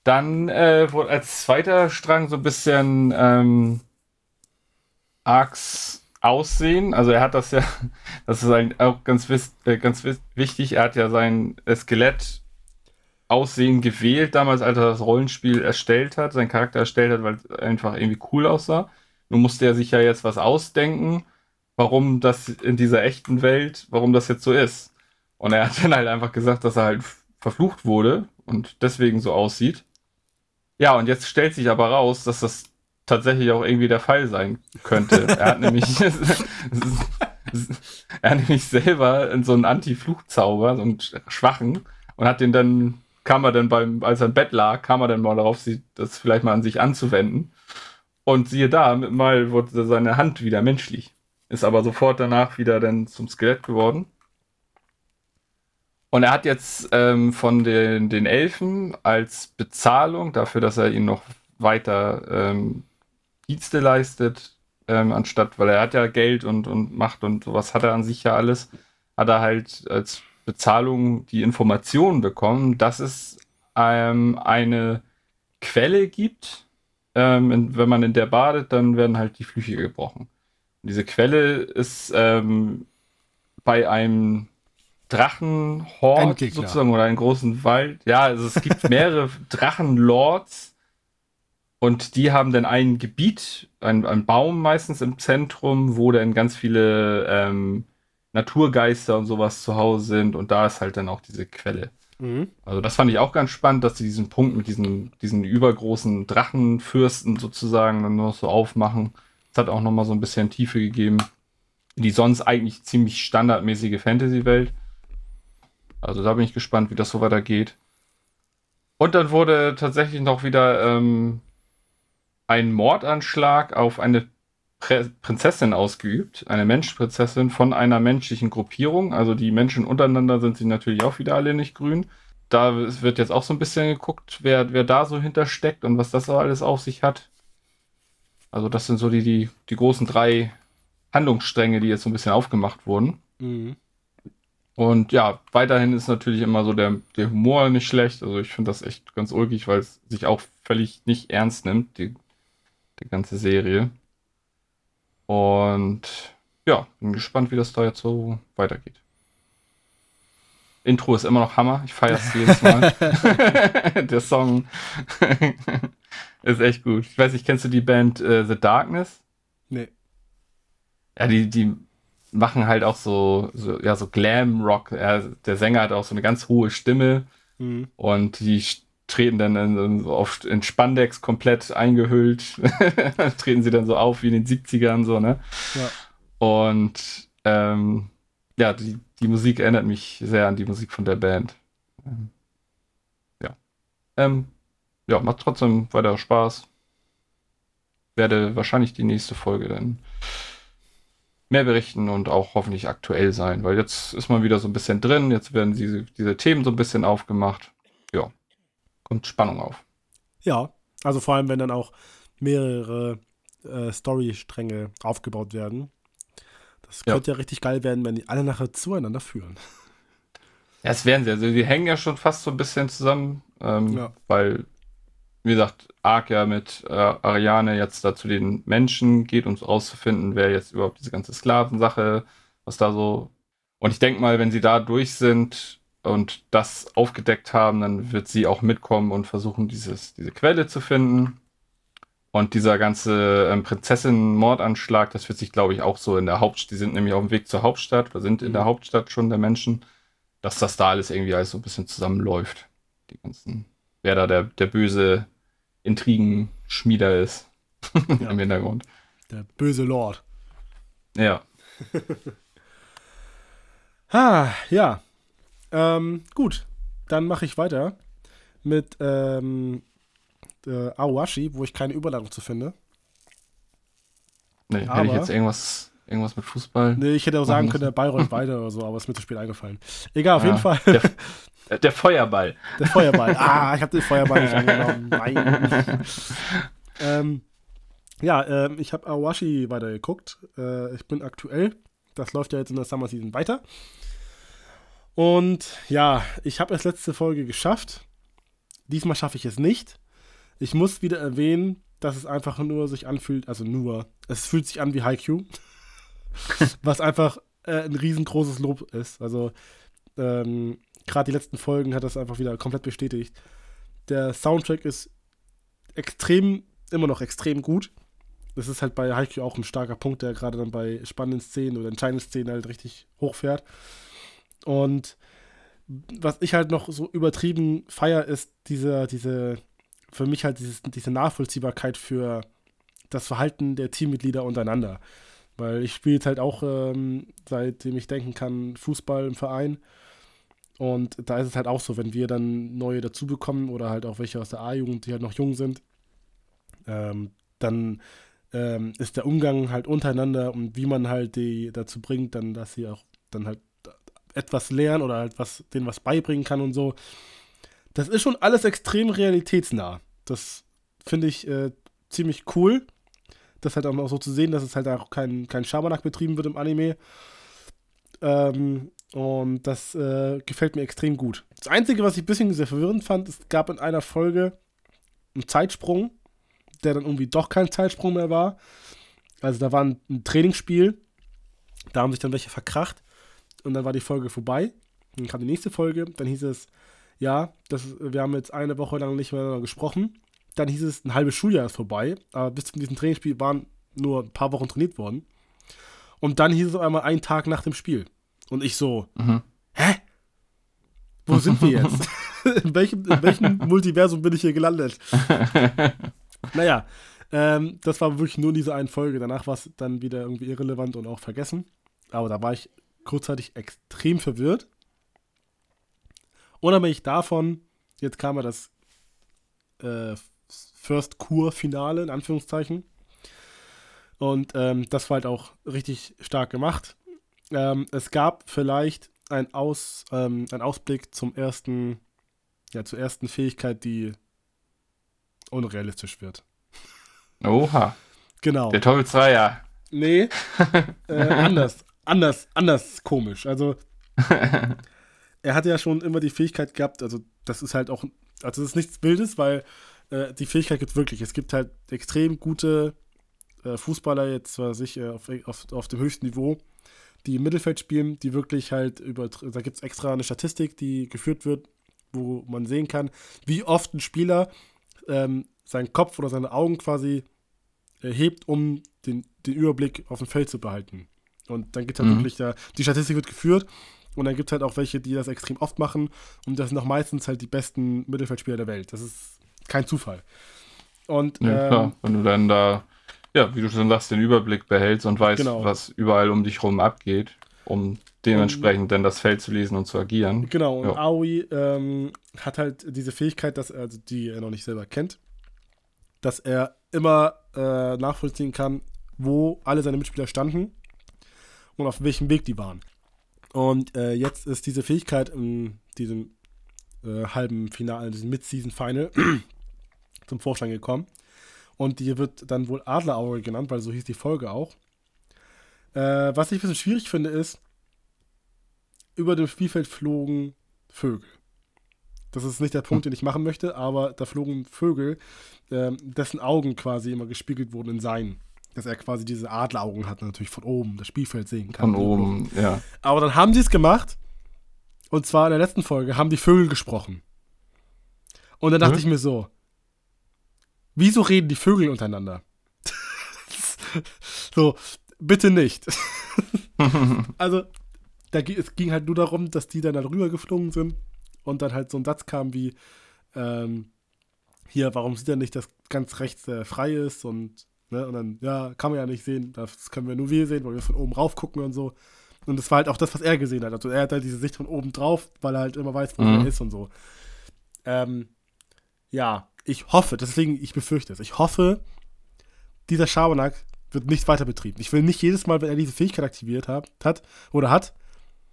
Dann äh, wurde als zweiter Strang so ein bisschen ähm, Arcs Aussehen. Also er hat das ja, das ist ein, auch ganz, äh, ganz wichtig, er hat ja sein Skelett Aussehen gewählt, damals, als er das Rollenspiel erstellt hat, seinen Charakter erstellt hat, weil es einfach irgendwie cool aussah. Nun musste er sich ja jetzt was ausdenken warum das in dieser echten Welt, warum das jetzt so ist. Und er hat dann halt einfach gesagt, dass er halt verflucht wurde und deswegen so aussieht. Ja, und jetzt stellt sich aber raus, dass das tatsächlich auch irgendwie der Fall sein könnte. er hat nämlich, er hat nämlich selber so einen Anti-Fluchzauber, so einen schwachen, und hat den dann, kam er dann beim, als er im Bett lag, kam er dann mal darauf, das vielleicht mal an sich anzuwenden. Und siehe da, mal wurde seine Hand wieder menschlich. Ist aber sofort danach wieder dann zum Skelett geworden. Und er hat jetzt ähm, von den, den Elfen als Bezahlung dafür, dass er ihnen noch weiter ähm, Dienste leistet, ähm, anstatt, weil er hat ja Geld und, und Macht und sowas hat er an sich ja alles, hat er halt als Bezahlung die Informationen bekommen, dass es ähm, eine Quelle gibt. Ähm, wenn man in der badet, dann werden halt die Flüche gebrochen. Diese Quelle ist ähm, bei einem Drachenhort sozusagen oder einem großen Wald. Ja, also es gibt mehrere Drachenlords und die haben dann ein Gebiet, ein, ein Baum meistens im Zentrum, wo dann ganz viele ähm, Naturgeister und sowas zu Hause sind und da ist halt dann auch diese Quelle. Mhm. Also das fand ich auch ganz spannend, dass sie diesen Punkt mit diesen, diesen übergroßen Drachenfürsten sozusagen dann noch so aufmachen hat auch nochmal so ein bisschen Tiefe gegeben. Die sonst eigentlich ziemlich standardmäßige Fantasy-Welt. Also da bin ich gespannt, wie das so weitergeht. Und dann wurde tatsächlich noch wieder ähm, ein Mordanschlag auf eine Prä Prinzessin ausgeübt, eine Menschprinzessin von einer menschlichen Gruppierung. Also die Menschen untereinander sind sie natürlich auch wieder alle nicht grün. Da wird jetzt auch so ein bisschen geguckt, wer, wer da so hintersteckt und was das alles auf sich hat. Also das sind so die, die, die großen drei Handlungsstränge, die jetzt so ein bisschen aufgemacht wurden. Mhm. Und ja, weiterhin ist natürlich immer so der, der Humor nicht schlecht. Also ich finde das echt ganz ulkig, weil es sich auch völlig nicht ernst nimmt, die, die ganze Serie. Und ja, bin gespannt, wie das da jetzt so weitergeht. Intro ist immer noch Hammer. Ich feiere es jedes Mal. der Song ist echt gut. Ich weiß nicht, kennst du die Band äh, The Darkness? Nee. Ja, die, die machen halt auch so, so ja, so Glam-Rock. Ja, der Sänger hat auch so eine ganz hohe Stimme mhm. und die treten dann in, so oft in Spandex komplett eingehüllt. treten sie dann so auf wie in den 70ern, so, ne? Ja. Und ähm, ja, die, die Musik erinnert mich sehr an die Musik von der Band. Ähm, ja. Ähm, ja, macht trotzdem weiter Spaß. werde wahrscheinlich die nächste Folge dann mehr berichten und auch hoffentlich aktuell sein, weil jetzt ist man wieder so ein bisschen drin, jetzt werden diese, diese Themen so ein bisschen aufgemacht. Kommt Spannung auf. Ja, also vor allem, wenn dann auch mehrere äh, Storystränge aufgebaut werden. Das Ja. könnte ja. richtig geil werden, wenn die alle nachher zueinander führen. Ja, es werden sie. Also die hängen ja schon fast so ein bisschen zusammen, ähm, Ja. weil, wie gesagt, Ark ja mit äh, Ariane jetzt da zu den Menschen geht, um rauszufinden, wer jetzt überhaupt diese ganze Sklavensache, was da so. Und ich denke mal, wenn sie da durch sind und das aufgedeckt haben, dann wird sie auch mitkommen und versuchen, dieses, diese Quelle zu finden. Und dieser ganze ähm, Prinzessin-Mordanschlag, das wird sich, glaube ich, auch so in der Hauptstadt, die sind nämlich auf dem Weg zur Hauptstadt oder sind in der Mhm. Hauptstadt schon der Menschen dass das da alles irgendwie alles so ein bisschen zusammenläuft. Die ganzen, wer da der, der böse Intrigenschmieder ist Ja. im Hintergrund. Der böse Lord. Ja. Ha, ja. Ähm, gut, dann mache ich weiter mit ähm, äh, Awashi, wo ich keine Überladung zu finde. Nee, hätte ich jetzt irgendwas, irgendwas mit Fußball. Nee, ich hätte auch sagen Machen können, der Bayreuth weiter oder so, aber ist mir zu spät eingefallen. Egal, auf Ja, jeden Fall. Der, äh, der Feuerball. Der Feuerball. Ah, ich habe den Feuerball nicht angenommen. Nein. ähm, ja, ähm, ich habe Awashi weitergeguckt. Äh, ich bin aktuell. Das läuft ja jetzt in der Summer Season weiter. Und ja, ich habe es letzte Folge geschafft. Diesmal schaffe ich es nicht. Ich muss wieder erwähnen, dass es einfach nur sich anfühlt, also nur, es fühlt sich an wie Haikyuu. was einfach äh, ein riesengroßes Lob ist. Also, ähm, gerade die letzten Folgen hat das einfach wieder komplett bestätigt. Der Soundtrack ist extrem, immer noch extrem gut. Das ist halt bei Haikyuu auch ein starker Punkt, der gerade dann bei spannenden Szenen oder entscheidenden Szenen halt richtig hochfährt. Und was ich halt noch so übertrieben feier, ist diese, diese, für mich halt dieses, diese Nachvollziehbarkeit für das Verhalten der Teammitglieder untereinander. Weil ich spiele jetzt halt auch, ähm, seitdem ich denken kann, Fußball im Verein. Und da ist es halt auch so, wenn wir dann neue dazu bekommen oder halt auch welche aus der A-Jugend, die halt noch jung sind, ähm, dann ähm, ist der Umgang halt untereinander und wie man halt die dazu bringt, dann, dass sie auch dann halt etwas lernen oder halt was, denen was beibringen kann und so. Das ist schon alles extrem realitätsnah. Das finde ich äh, ziemlich cool. Das halt auch so zu sehen, dass es halt auch kein, kein Schabernack betrieben wird im Anime. Ähm, und das äh, gefällt mir extrem gut. Das Einzige, was ich ein bisschen sehr verwirrend fand, es gab in einer Folge einen Zeitsprung, der dann irgendwie doch kein Zeitsprung mehr war. Also da war ein, ein Trainingsspiel, da haben sich dann welche verkracht und dann war die Folge vorbei. Dann kam die nächste Folge, dann hieß es, ja, das, wir haben jetzt eine Woche lang nicht mehr gesprochen. Dann hieß es, ein halbes Schuljahr ist vorbei, aber bis zu diesem Trainingsspiel waren nur ein paar Wochen trainiert worden. Und dann hieß es auf einmal einen Tag nach dem Spiel. Und ich so, Mhm. hä? Wo sind wir jetzt? in, welchem, in welchem Multiversum bin ich hier gelandet? naja, ähm, das war wirklich nur diese eine Folge. Danach war es dann wieder irgendwie irrelevant und auch vergessen. Aber da war ich kurzzeitig extrem verwirrt. Unabhängig davon, jetzt kam ja das äh, First Kur-Finale, in Anführungszeichen. Und ähm, das war halt auch richtig stark gemacht. Ähm, es gab vielleicht ein Aus, ähm, einen Ausblick zum ersten, ja, zur ersten Fähigkeit, die unrealistisch wird. Oha. Genau. Der Teufelsdreier. Nee, äh, anders, anders, anders komisch. Also, er hatte ja schon immer die Fähigkeit gehabt, also das ist halt auch, also das ist nichts Wildes, weil äh, die Fähigkeit gibt wirklich. Es gibt halt extrem gute äh, Fußballer jetzt, was ich, äh, auf, auf, auf dem höchsten Niveau, die im Mittelfeld spielen, die wirklich halt über, da gibt es extra eine Statistik, die geführt wird, wo man sehen kann, wie oft ein Spieler ähm, seinen Kopf oder seine Augen quasi erhebt, um den, den Überblick auf dem Feld zu behalten. Und dann gibt es halt Mhm. wirklich, da, die Statistik wird geführt und dann gibt es halt auch welche, die das extrem oft machen und das sind auch meistens halt die besten Mittelfeldspieler der Welt. Das ist kein Zufall. Und Ja, ähm, klar. Wenn du dann da, ja, wie du schon sagst, den Überblick behältst und weißt, Genau. was überall um dich rum abgeht, um dementsprechend dann das Feld zu lesen und zu agieren. Genau, und Ja. Aoi ähm, hat halt diese Fähigkeit, dass er, also die er noch nicht selber kennt, dass er immer äh, nachvollziehen kann, wo alle seine Mitspieler standen und auf welchem Weg die waren. Und äh, jetzt ist diese Fähigkeit in diesem äh, halben Finale, diesem Mid-Season-Final zum Vorschein gekommen. Und die wird dann wohl Adlerauge genannt, weil so hieß die Folge auch. Äh, was ich ein bisschen schwierig finde, ist, über dem Spielfeld flogen Vögel. Das ist nicht der Punkt, den ich machen möchte, aber da flogen Vögel, äh, dessen Augen quasi immer gespiegelt wurden in seinen. Dass er quasi diese Adleraugen hat, natürlich von oben das Spielfeld sehen kann. Von oben, ja. Aber dann haben sie es gemacht. Und zwar in der letzten Folge haben die Vögel gesprochen. Und dann dachte Mhm. ich mir so, wieso reden die Vögel untereinander? so, bitte nicht. also, da, es ging halt nur darum, dass die dann da rüber geflogen sind und dann halt so ein Satz kam wie, ähm, hier, warum sieht er nicht, dass ganz rechts äh, frei ist und, ne, und dann, ja, kann man ja nicht sehen, das können wir nur wir sehen, weil wir von oben rauf gucken und so. Und das war halt auch das, was er gesehen hat. Also er hat halt diese Sicht von oben drauf, weil er halt immer weiß, wo Mhm. er ist und so. Ähm, ja, ich hoffe, deswegen, ich befürchte es, ich hoffe, dieser Schabernack wird nicht weiter betrieben. Ich will nicht jedes Mal, wenn er diese Fähigkeit aktiviert hat, hat oder hat,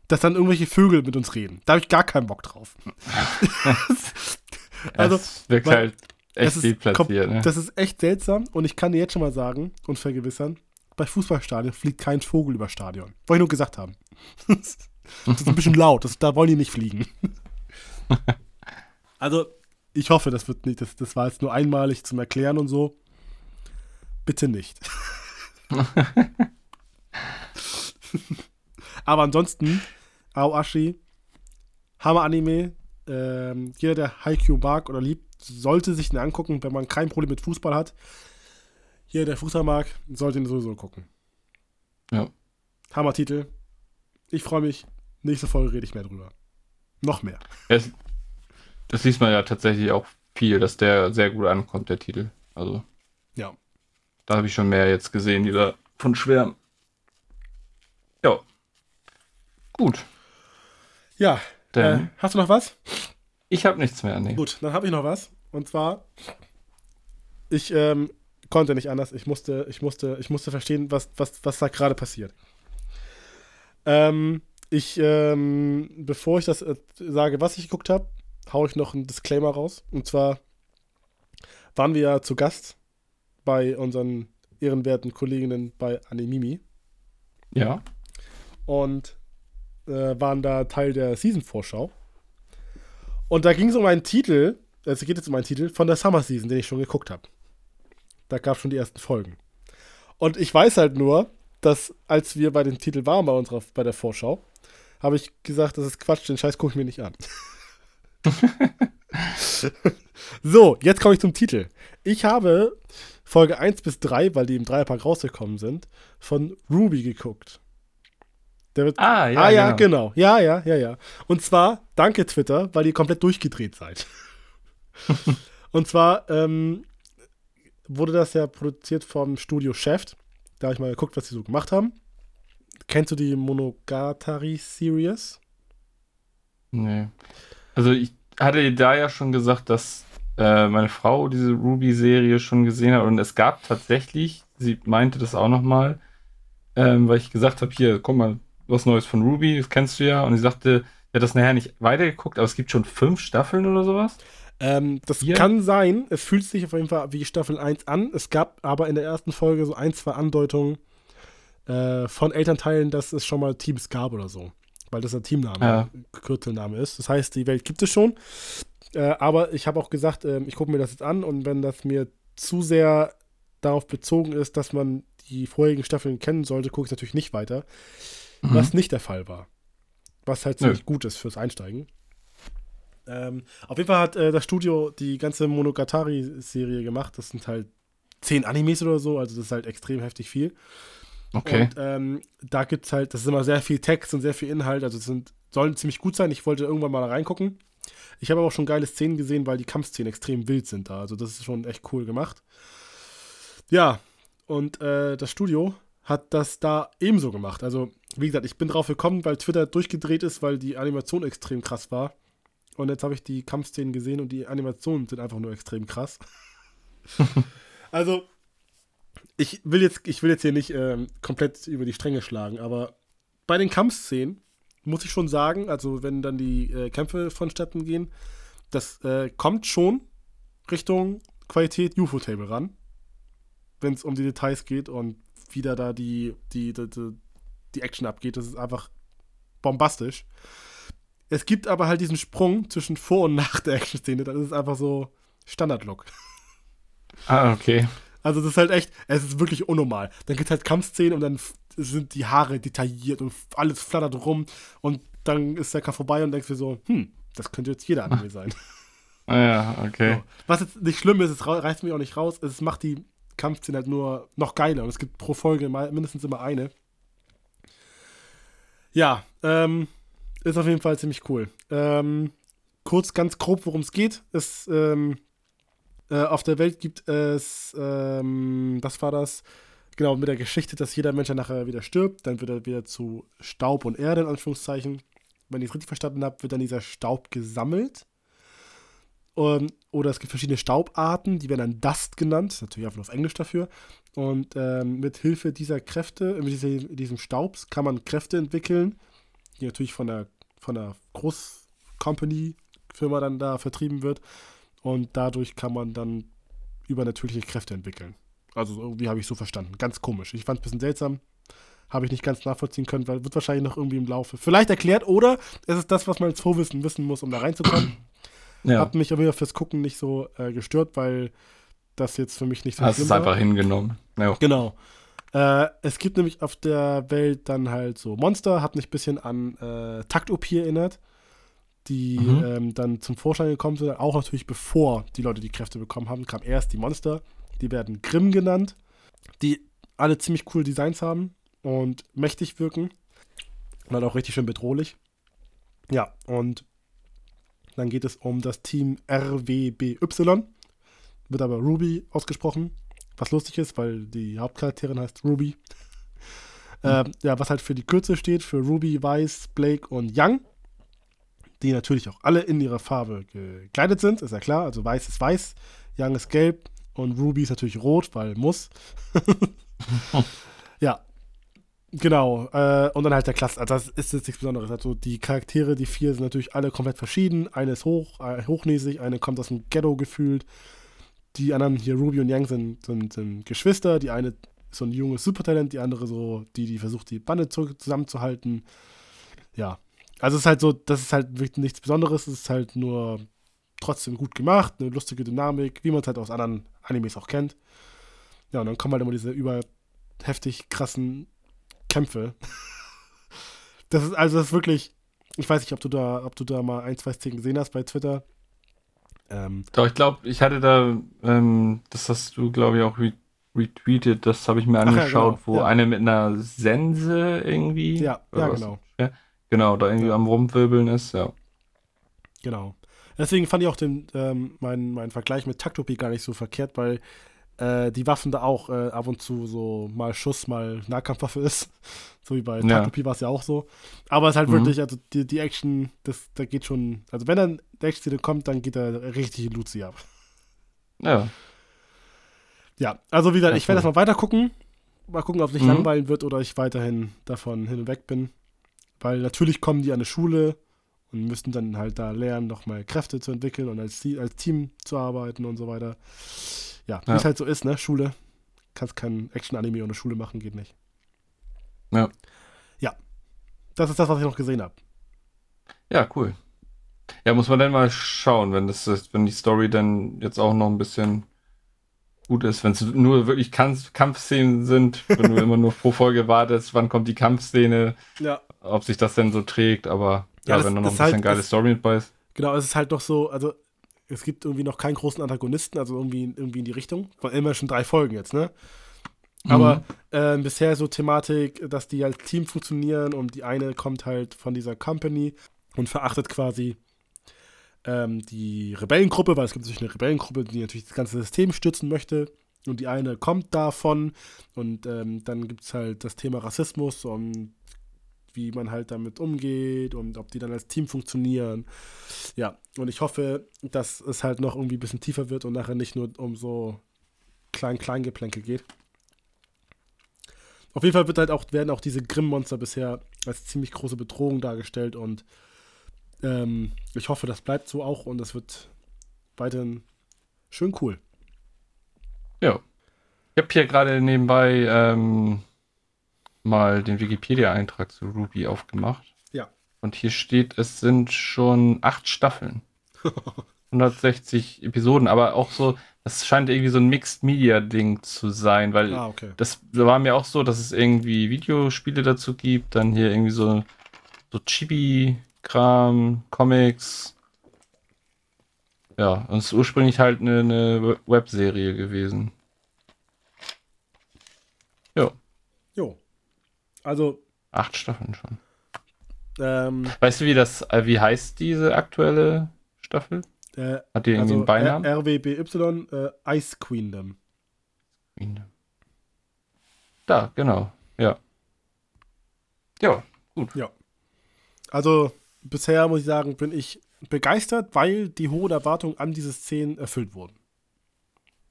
dass dann irgendwelche Vögel mit uns reden. Da habe ich gar keinen Bock drauf. also, es wirkt weil- halt echt viel platziert, ne? das ist echt seltsam und ich kann dir jetzt schon mal sagen und vergewissern, bei Fußballstadien fliegt kein Vogel über Stadion. Wollte ich nur gesagt haben. das ist ein bisschen laut, das, da wollen die nicht fliegen. also, ich hoffe, das wird nicht, das, das war jetzt nur einmalig zum Erklären und so. Bitte nicht. Aber ansonsten, Aoashi, Hammer-Anime. Ähm, jeder, der Haikyuu mag oder liebt, sollte sich den angucken, wenn man kein Problem mit Fußball hat. Jeder, der Fußball mag, sollte ihn sowieso gucken. Ja. Hammer-Titel. Ich freue mich. Nächste Folge rede ich mehr drüber. Noch mehr. Es, das liest man ja tatsächlich auch viel, dass der sehr gut ankommt, der Titel. Also, Ja. da habe ich schon mehr jetzt gesehen, die da von schwärmen. Ja. Gut. Ja. Äh, Dann, hast du noch was? ich habe nichts mehr. Nee. Gut, dann habe ich noch was. Und zwar, ich ähm, konnte nicht anders. Ich musste, ich musste, ich musste verstehen, was, was, was da gerade passiert. Ähm, ich, ähm, bevor ich das äh, sage, was ich geguckt habe, haue ich noch einen Disclaimer raus. Und zwar waren wir ja zu Gast bei unseren ehrenwerten Kolleginnen bei Animimi Ja. und äh, waren da Teil der Season-Vorschau. Und da ging es um einen Titel, es geht jetzt um einen Titel von der Summer Season, den ich schon geguckt habe. Da gab es schon die ersten Folgen. Und ich weiß halt nur, dass als wir bei dem Titel waren bei unserer, bei der Vorschau, habe ich gesagt, das ist Quatsch, den Scheiß gucke ich mir nicht an. so, jetzt komme ich zum Titel. Ich habe Folge 1 bis 3, weil die im Dreierpack rausgekommen sind, von Ruby geguckt. Der wird Ah, ja, ah ja, genau. genau. Ja, ja, ja, ja. Und zwar, danke Twitter, weil ihr komplett durchgedreht seid. Und zwar ähm, wurde das ja produziert vom Studio Chef. Da habe ich mal geguckt, was sie so gemacht haben. Kennst du die Monogatari-Series? Nee. Also ich hatte da ja schon gesagt, dass äh, meine Frau diese Ruby-Serie schon gesehen hat und es gab tatsächlich, sie meinte das auch nochmal, ähm, weil ich gesagt habe, hier, guck mal, was Neues von Ruby, das kennst du ja. Und sie sagte, sie hat das nachher nicht weitergeguckt, aber es gibt schon fünf Staffeln oder sowas. Ähm, das Hier? kann sein. Es fühlt sich auf jeden Fall wie Staffel 1 an. Es gab aber in der ersten Folge so ein, zwei Andeutungen äh, von Elternteilen, dass es schon mal Teams gab oder so. Weil das ein Teamname, Ja. Kürzelname ist. Das heißt, die Welt gibt es schon. Äh, aber ich habe auch gesagt, ähm, ich gucke mir das jetzt an und wenn das mir zu sehr darauf bezogen ist, dass man die vorherigen Staffeln kennen sollte, gucke ich natürlich nicht weiter. Was nicht der Fall war. Was halt Nö. ziemlich gut ist fürs Einsteigen. Ähm, auf jeden Fall hat äh, das Studio die ganze Monogatari-Serie gemacht. Das sind halt zehn Animes oder so, also das ist halt extrem heftig viel. Okay. Und ähm, da gibt es halt, das ist immer sehr viel Text und sehr viel Inhalt, also es sind, sollen ziemlich gut sein. Ich wollte irgendwann mal reingucken. Ich habe aber auch schon geile Szenen gesehen, weil die Kampfszenen extrem wild sind da. Also das ist schon echt cool gemacht. Ja, und äh, das Studio hat das da ebenso gemacht. Also, wie gesagt, ich bin drauf gekommen, weil Twitter durchgedreht ist, weil die Animation extrem krass war. Und jetzt habe ich die Kampfszenen gesehen und die Animationen sind einfach nur extrem krass. Also, ich will jetzt, ich will jetzt hier nicht ähm, komplett über die Stränge schlagen, aber bei den Kampfszenen muss ich schon sagen, also wenn dann die äh, Kämpfe vonstatten gehen, das äh, kommt schon Richtung Qualität UFO-Table ran, wenn es um die Details geht und wieder da die, die, die, die, die Action abgeht. Das ist einfach bombastisch. Es gibt aber halt diesen Sprung zwischen vor und nach der Action-Szene. Das ist einfach so Standard-Look. Ah, okay. Also das ist halt echt, es ist wirklich unnormal. Dann gibt es halt Kampfszenen und dann sind die Haare detailliert und alles flattert rum und dann ist der Kampf vorbei und denkst dir so, hm, das könnte jetzt jeder Anime sein. Ah ja, okay. So. Was jetzt nicht schlimm ist, es reißt mich auch nicht raus, es macht die Kampfszene halt nur noch geiler und es gibt pro Folge mindestens immer eine. Ja, ähm, ist auf jeden Fall ziemlich cool. Ähm, kurz, ganz grob, worum es geht. Es, ähm, äh, auf der Welt gibt es, ähm, was war das? Genau, mit der Geschichte, dass jeder Mensch nachher wieder stirbt, dann wird er wieder zu Staub und Erde, in Anführungszeichen. Wenn ich es richtig verstanden habe, wird dann dieser Staub gesammelt. Um, oder es gibt verschiedene Staubarten, die werden dann Dust genannt, natürlich einfach auf Englisch dafür. Und ähm, mit Hilfe dieser Kräfte, mit diesem, diesem Staubs, kann man Kräfte entwickeln, die natürlich von der, von der Groß-Company-Firma dann da vertrieben wird. Und dadurch kann man dann übernatürliche Kräfte entwickeln. Also irgendwie habe ich so verstanden. Ganz komisch. Ich fand es ein bisschen seltsam. Habe ich nicht ganz nachvollziehen können, weil wird wahrscheinlich noch irgendwie im Laufe. Vielleicht erklärt oder es ist das, was man als Vorwissen wissen muss, um da reinzukommen. Ja. Hat mich aber fürs Gucken nicht so äh, gestört, weil das jetzt für mich nicht so Hast es einfach hingenommen. Ja. Genau. Äh, es gibt nämlich auf der Welt dann halt so Monster, hat mich ein bisschen an äh, Taktopie erinnert, die mhm. ähm, dann zum Vorschein gekommen sind, auch natürlich bevor die Leute die Kräfte bekommen haben, kam erst die Monster, die werden Grimm genannt, die alle ziemlich coole Designs haben und mächtig wirken und halt auch richtig schön bedrohlich. Ja, und dann geht es um das Team RWBY. Wird aber Ruby ausgesprochen. Was lustig ist, weil die Hauptcharakterin heißt Ruby. Mhm. Äh, ja, was halt für die Kürze steht, für Ruby, Weiß, Blake und Young. Die natürlich auch alle in ihrer Farbe gekleidet sind, ist ja klar. Also Weiß ist weiß, Young ist gelb und Ruby ist natürlich rot, weil muss. Genau, äh, und dann halt der Klasse. Also das ist jetzt nichts Besonderes. Also die Charaktere, die vier, sind natürlich alle komplett verschieden. Eine ist hoch, äh, hochnäsig, eine kommt aus dem Ghetto gefühlt. Die anderen hier, Ruby und Yang, sind, sind, sind Geschwister. Die eine ist so ein junges Supertalent, die andere so, die, die versucht, die Bande zusammenzuhalten. Ja. Also es ist halt so, das ist halt wirklich nichts Besonderes. Es ist halt nur trotzdem gut gemacht, eine lustige Dynamik, wie man es halt aus anderen Animes auch kennt. Ja, und dann kommen halt immer diese überheftig krassen Kämpfe. Das ist also das ist wirklich. Ich weiß nicht, ob du da, ob du da mal ein, zwei Szenen gesehen hast bei Twitter. Ähm, Doch, ich glaube, ich hatte da, ähm, das hast du, glaube ich, auch re retweetet, das habe ich mir angeschaut, ja, genau. wo ja. eine mit einer Sense irgendwie. Ja, ja genau. Ja, genau, da irgendwie am Rumwirbeln ist, ja. Genau. Deswegen fand ich auch den, ähm, meinen mein Vergleich mit Taktopie gar nicht so verkehrt, weil äh, die Waffen da auch äh, ab und zu so mal Schuss, mal Nahkampfwaffe ist. so wie bei ja. Takopi war es ja auch so. Aber es ist halt mhm. wirklich, also die, die Action, das, da geht schon, also wenn dann der Action kommt, dann geht da richtig Luzi ab. Ja. Ja, also wie gesagt, ja, ich werde cool. das mal weiter gucken. Mal gucken, ob es nicht mhm. langweilen wird oder ich weiterhin davon hin und weg bin. Weil natürlich kommen die an eine Schule und müssen dann halt da lernen, nochmal Kräfte zu entwickeln und als, als Team zu arbeiten und so weiter ja, wie ja. es halt so ist, ne? Schule. Kannst kein Action-Anime ohne Schule machen, geht nicht. Ja. Ja. Das ist das, was ich noch gesehen habe. Ja, cool. Ja, muss man dann mal schauen, wenn das ist, wenn die Story dann jetzt auch noch ein bisschen gut ist, wenn es nur wirklich Kampf Kampfszenen sind, wenn du immer nur pro Folge wartest, wann kommt die Kampfszene, ja. ob sich das denn so trägt, aber ja, ja das, wenn da noch ein bisschen halt, geile Story mit bei ist. Genau, es ist halt doch so, also es gibt irgendwie noch keinen großen Antagonisten, also irgendwie, irgendwie in die Richtung. Von immer schon drei Folgen jetzt, ne? Aber mhm. äh, bisher so Thematik, dass die als Team funktionieren und die eine kommt halt von dieser Company und verachtet quasi ähm, die Rebellengruppe, weil es gibt natürlich eine Rebellengruppe, die natürlich das ganze System stürzen möchte. Und die eine kommt davon und ähm, dann gibt es halt das Thema Rassismus und wie man halt damit umgeht und ob die dann als Team funktionieren. Ja, und ich hoffe, dass es halt noch irgendwie ein bisschen tiefer wird und nachher nicht nur um so kleinen Kleingeplänkel geht. Auf jeden Fall wird halt auch, werden auch diese Grimm-Monster bisher als ziemlich große Bedrohung dargestellt und ähm, ich hoffe, das bleibt so auch und es wird weiterhin schön cool. Ja. Ich habe hier gerade nebenbei ähm, mal den Wikipedia-Eintrag zu Ruby aufgemacht. Ja. Und hier steht, es sind schon acht Staffeln. 160 Episoden, aber auch so, das scheint irgendwie so ein Mixed-Media-Ding zu sein, weil ah, okay. das war mir auch so, dass es irgendwie Videospiele dazu gibt, dann hier irgendwie so, so Chibi-Kram, Comics. Ja, und es ist ursprünglich halt eine, eine Webserie gewesen. Ja. Jo. Also, Acht Staffeln schon. ähm, Weißt du, wie das, äh, wie heißt diese aktuelle Staffel? äh, Hat die irgendwie also einen Beinamen? RWBY, äh, Ice Queendom. Da, genau. Ja. Ja, Also, bisher muss ich sagen, bin ich begeistert, weil die hohen Erwartungen an diese Szenen erfüllt wurden.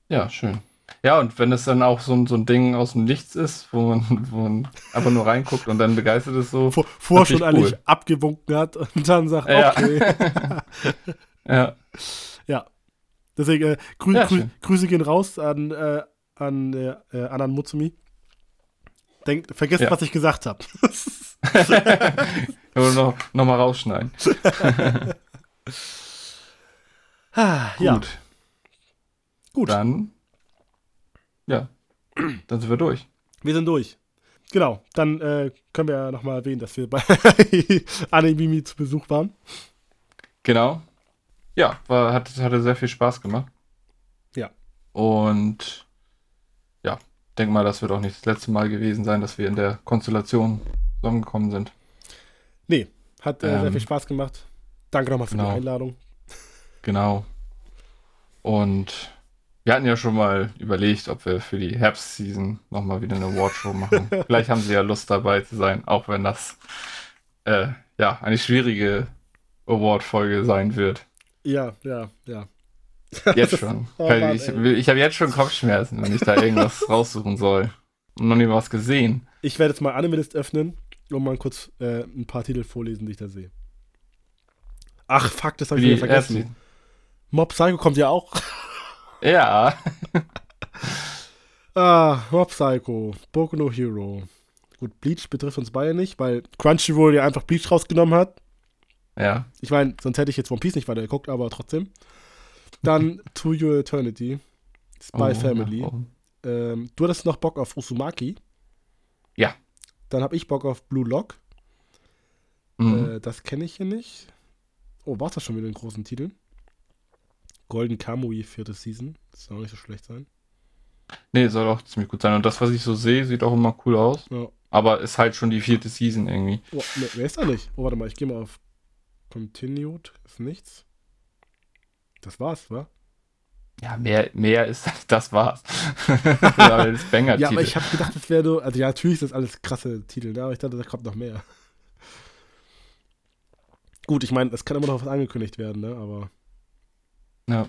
ja, schön. Ja, und wenn es dann auch so, ein- so ein Ding aus dem Nichts ist, wo man, wo man einfach nur reinguckt und dann begeistert ist so. Vor, vorher schon Natürlich eigentlich cool. abgewunken hat und dann sagt, Ja. okay. Ja, ja. Deswegen, äh, grü Ja, grü. Grüße gehen raus an, äh, an äh, äh, Anan Mutsumi. Denkt, vergesst, Ja. was ich gesagt habe. Noch, noch mal rausschneiden. ja, Gut. gut. Dann. Ja. Dann sind wir durch. Wir sind durch. Genau, dann äh, können wir ja nochmal erwähnen, dass wir bei Animimi zu Besuch waren. Genau. Ja, war, hat, hatte sehr viel Spaß gemacht. Ja. Und ja, denk mal, das wird auch nicht das letzte Mal gewesen sein, dass wir in der Konstellation zusammengekommen sind. Nee, hat äh, sehr Ähm, viel Spaß gemacht. Danke nochmal für genau. die Einladung. Genau. Und wir hatten ja schon mal überlegt, ob wir für die Herbstseason nochmal wieder eine Awardshow machen. Vielleicht haben sie ja Lust dabei zu sein, auch wenn das äh, ja eine schwierige Award-Folge sein wird. Ja, ja, ja. Jetzt schon. Oh Mann, ich ich habe jetzt schon Kopfschmerzen, wenn ich da irgendwas raussuchen soll. Und noch nie was gesehen. Ich werde jetzt mal Animalist öffnen und mal kurz äh, ein paar Titel vorlesen, die ich da sehe. Ach, fuck, das habe ich Wie wieder vergessen. Mob Psycho kommt ja auch. Ja. Ah, Mob Psycho, Boku no Hero. Gut, Bleach betrifft uns beide nicht, weil Crunchyroll ja einfach Bleach rausgenommen hat. Ja. Ich meine, sonst hätte ich jetzt One Piece nicht weiter geguckt, aber trotzdem. Dann To Your Eternity, Spy Oh, Family. oh. Ähm, du hattest noch Bock auf Uzumaki. Ja. Dann habe ich Bock auf Blue Lock. Mhm. Äh, das kenne ich hier nicht. Oh, war das schon wieder in großen Titeln? Golden Kamui, vierte Season. Das soll auch nicht so schlecht sein. Nee, soll auch ziemlich gut sein. Und das, was ich so sehe, sieht auch immer cool aus. Ja. Aber ist halt schon die vierte Season irgendwie. Oh, ne, wer ist da nicht? Oh, warte mal, ich gehe mal auf Continued. Ist nichts. Das war's, wa? Ja, mehr, mehr ist, das war's. ja, das banger Ja, aber ich habe gedacht, das wäre so. Also, ja, natürlich ist das alles krasse Titel, ne? aber ich dachte, da kommt noch mehr. Gut, ich meine, es kann immer noch was angekündigt werden, ne? Aber. Ja.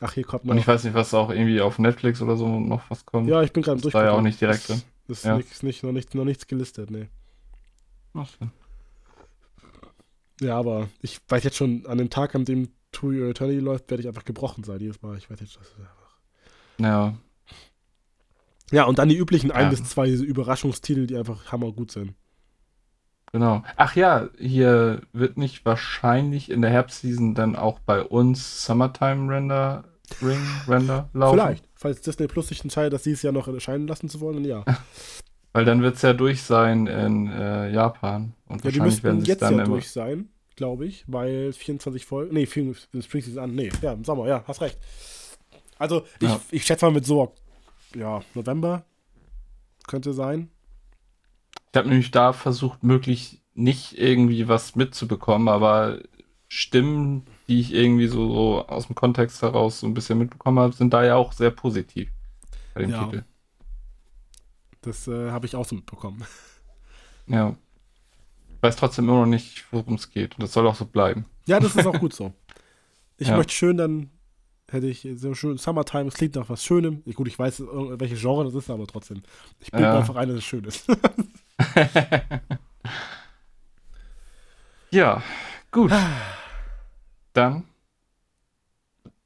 Ach, hier kommt noch. Und ich weiß nicht, was auch irgendwie auf Netflix oder so noch was kommt. ja, ich bin gerade das war ja auch nicht direkt drin. Ist, ist, Ja. ist nicht, noch, nicht, noch nichts gelistet, ne. Ach so. Ja, aber ich weiß jetzt schon, an dem Tag, an dem To Your Eternity läuft, werde ich einfach gebrochen sein. Jedes Mal. Ich weiß jetzt, das ist einfach. Ja, Ja, und dann die üblichen ein Ja. bis zwei Überraschungstitel, die einfach hammergut sind. Genau. Ach ja, hier wird nicht wahrscheinlich in der Herbstseason dann auch bei uns Summertime Render Ring Render laufen. Vielleicht. Falls Disney Plus sich entscheidet, das dieses Jahr noch erscheinen lassen zu wollen, dann ja. Weil dann wird es ja durch sein in äh, Japan. Und Ja, die wahrscheinlich werden sich jetzt dann ja durch sein, glaube ich, weil 24 Folgen. Nee, Spring Season an. Nee, ja, im Sommer, ja, hast recht. Also, ich, Ja. ich schätze mal mit so, ja, November könnte sein. Ich habe nämlich da versucht, möglich nicht irgendwie was mitzubekommen, aber Stimmen, die ich irgendwie so, so aus dem Kontext heraus so ein bisschen mitbekommen habe, sind da ja auch sehr positiv bei dem Ja. Titel. Das äh, habe ich auch so mitbekommen. Ja. Ich weiß trotzdem immer noch nicht, worum es geht. Und das soll auch so bleiben. Ja, das ist auch gut so. Ich Ja. möchte schön dann hätte ich so schön Summertime, es klingt nach was Schönem. Gut, ich weiß, welche Genre das ist, aber trotzdem. Ich bin ja. einfach eine, das schön ist. ja, gut. Dann,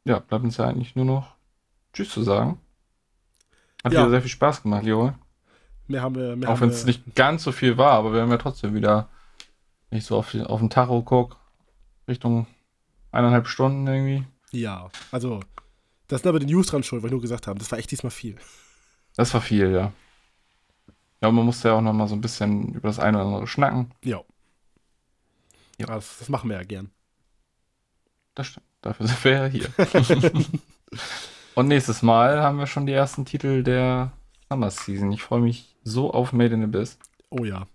ja, bleibt uns ja eigentlich nur noch Tschüss zu sagen. Hat ja. wieder sehr viel Spaß gemacht, Leo. Mehr haben wir, mehr Auch wenn es nicht ganz so viel war, aber wir haben ja trotzdem wieder, wenn ich so auf, auf den Tacho gucke, Richtung eineinhalb Stunden irgendwie. Ja, also, das ist aber die News dran schuld, weil wir nur gesagt haben, das war echt diesmal viel. Das war viel, ja. Ja, man musste ja auch noch mal so ein bisschen über das eine oder andere schnacken. Ja. Ja, das, das machen wir ja gern. Das stimmt. Dafür sind wir ja hier. Und nächstes Mal haben wir schon die ersten Titel der Summer Season. Ich freue mich so auf Made in Abyss. Oh ja.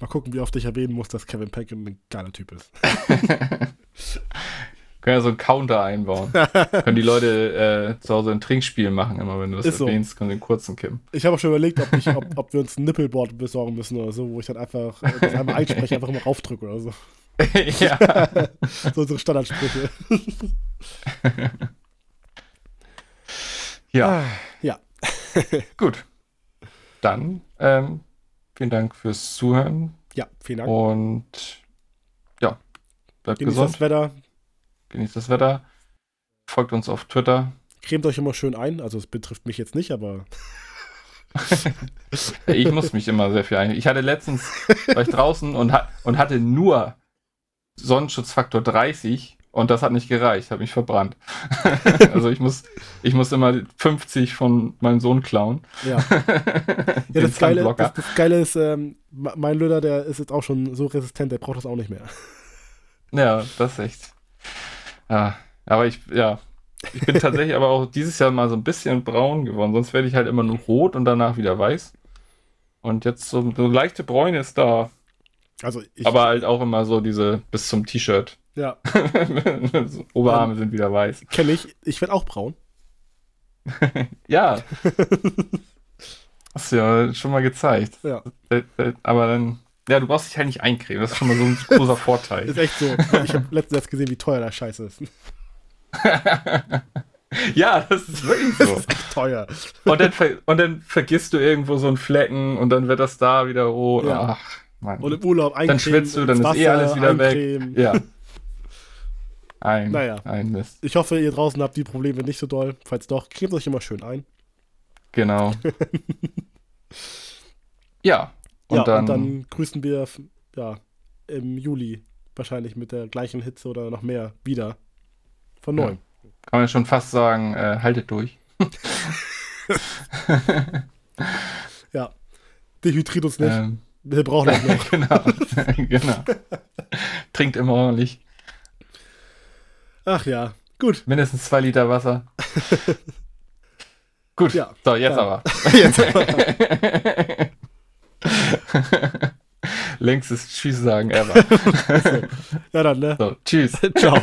Mal gucken, wie oft ich erwähnen muss, dass Kevin Bacon ein geiler Typ ist. Können ja so einen Counter einbauen. können die Leute äh, zu Hause ein Trinkspiel machen, immer wenn du das ist erwähnst, so. können sie einen kurzen kippen. Ich habe auch schon überlegt, ob, ich, ob, ob, wir uns ein Nippelboard besorgen müssen oder so, wo ich dann einfach äh, das einmal einspreche, einfach immer raufdrücke oder so. ja. so unsere Standardsprüche. ja. Ah, ja. Gut. Dann ähm, vielen Dank fürs Zuhören. Ja, vielen Dank. Und ja, bleibt Genießt gesund. das Wetter. Genießt das Wetter. Folgt uns auf Twitter. Cremt euch immer schön ein. Also es betrifft mich jetzt nicht, aber. ich muss mich immer sehr viel ein. Ich hatte letztens, war ich draußen und, ha und hatte nur Sonnenschutzfaktor 30 und das hat nicht gereicht, habe mich verbrannt. also ich muss, ich muss immer 50 von meinem Sohn klauen. Ja. ja das, Geile, das, das, Geile ist, ähm, mein Löder, der ist jetzt auch schon so resistent, der braucht das auch nicht mehr. Ja, das ist echt. Ja, aber ich, ja, ich bin tatsächlich aber auch dieses Jahr mal so ein bisschen braun geworden. Sonst werde ich halt immer nur rot und danach wieder weiß. Und jetzt so, so leichte Bräune ist da. Also ich, aber halt auch immer so diese bis zum T-Shirt. Ja. Oberarme um, sind wieder weiß. Kenne ich. Ich werde auch braun. ja. Hast du ja schon mal gezeigt. Ja. Aber dann. Ja, du brauchst dich halt nicht eincremen. Das ist schon mal so ein großer Vorteil. ist echt so. Ich habe letztens erst gesehen, wie teuer der Scheiß ist. ja, das ist wirklich so. Das ist echt teuer. Und dann, und dann vergisst du irgendwo so einen Flecken und dann wird das da wieder rot. Ja. Ach, Mann. Und im Urlaub eincremen. Dann schwitzt du, dann ist eh alles wieder eincremen. weg. Ja. Ein, naja. ein Mist. Ich hoffe, ihr draußen habt die Probleme nicht so doll. Falls doch, cremt euch immer schön ein. Genau. ja. Und, ja, dann, und dann grüßen wir ja, im Juli wahrscheinlich mit der gleichen Hitze oder noch mehr wieder. Von neuem. Ja. Kann man schon fast sagen, äh, haltet durch. ja. Dehydriert uns nicht. Ähm, wir brauchen das noch. genau. genau. Trinkt immer ordentlich. Ach ja, gut. Mindestens zwei Liter Wasser. gut, ja, so, jetzt aber. jetzt aber. Längstes Tschüss sagen ever. ja, dann, ne? So, tschüss. Ciao.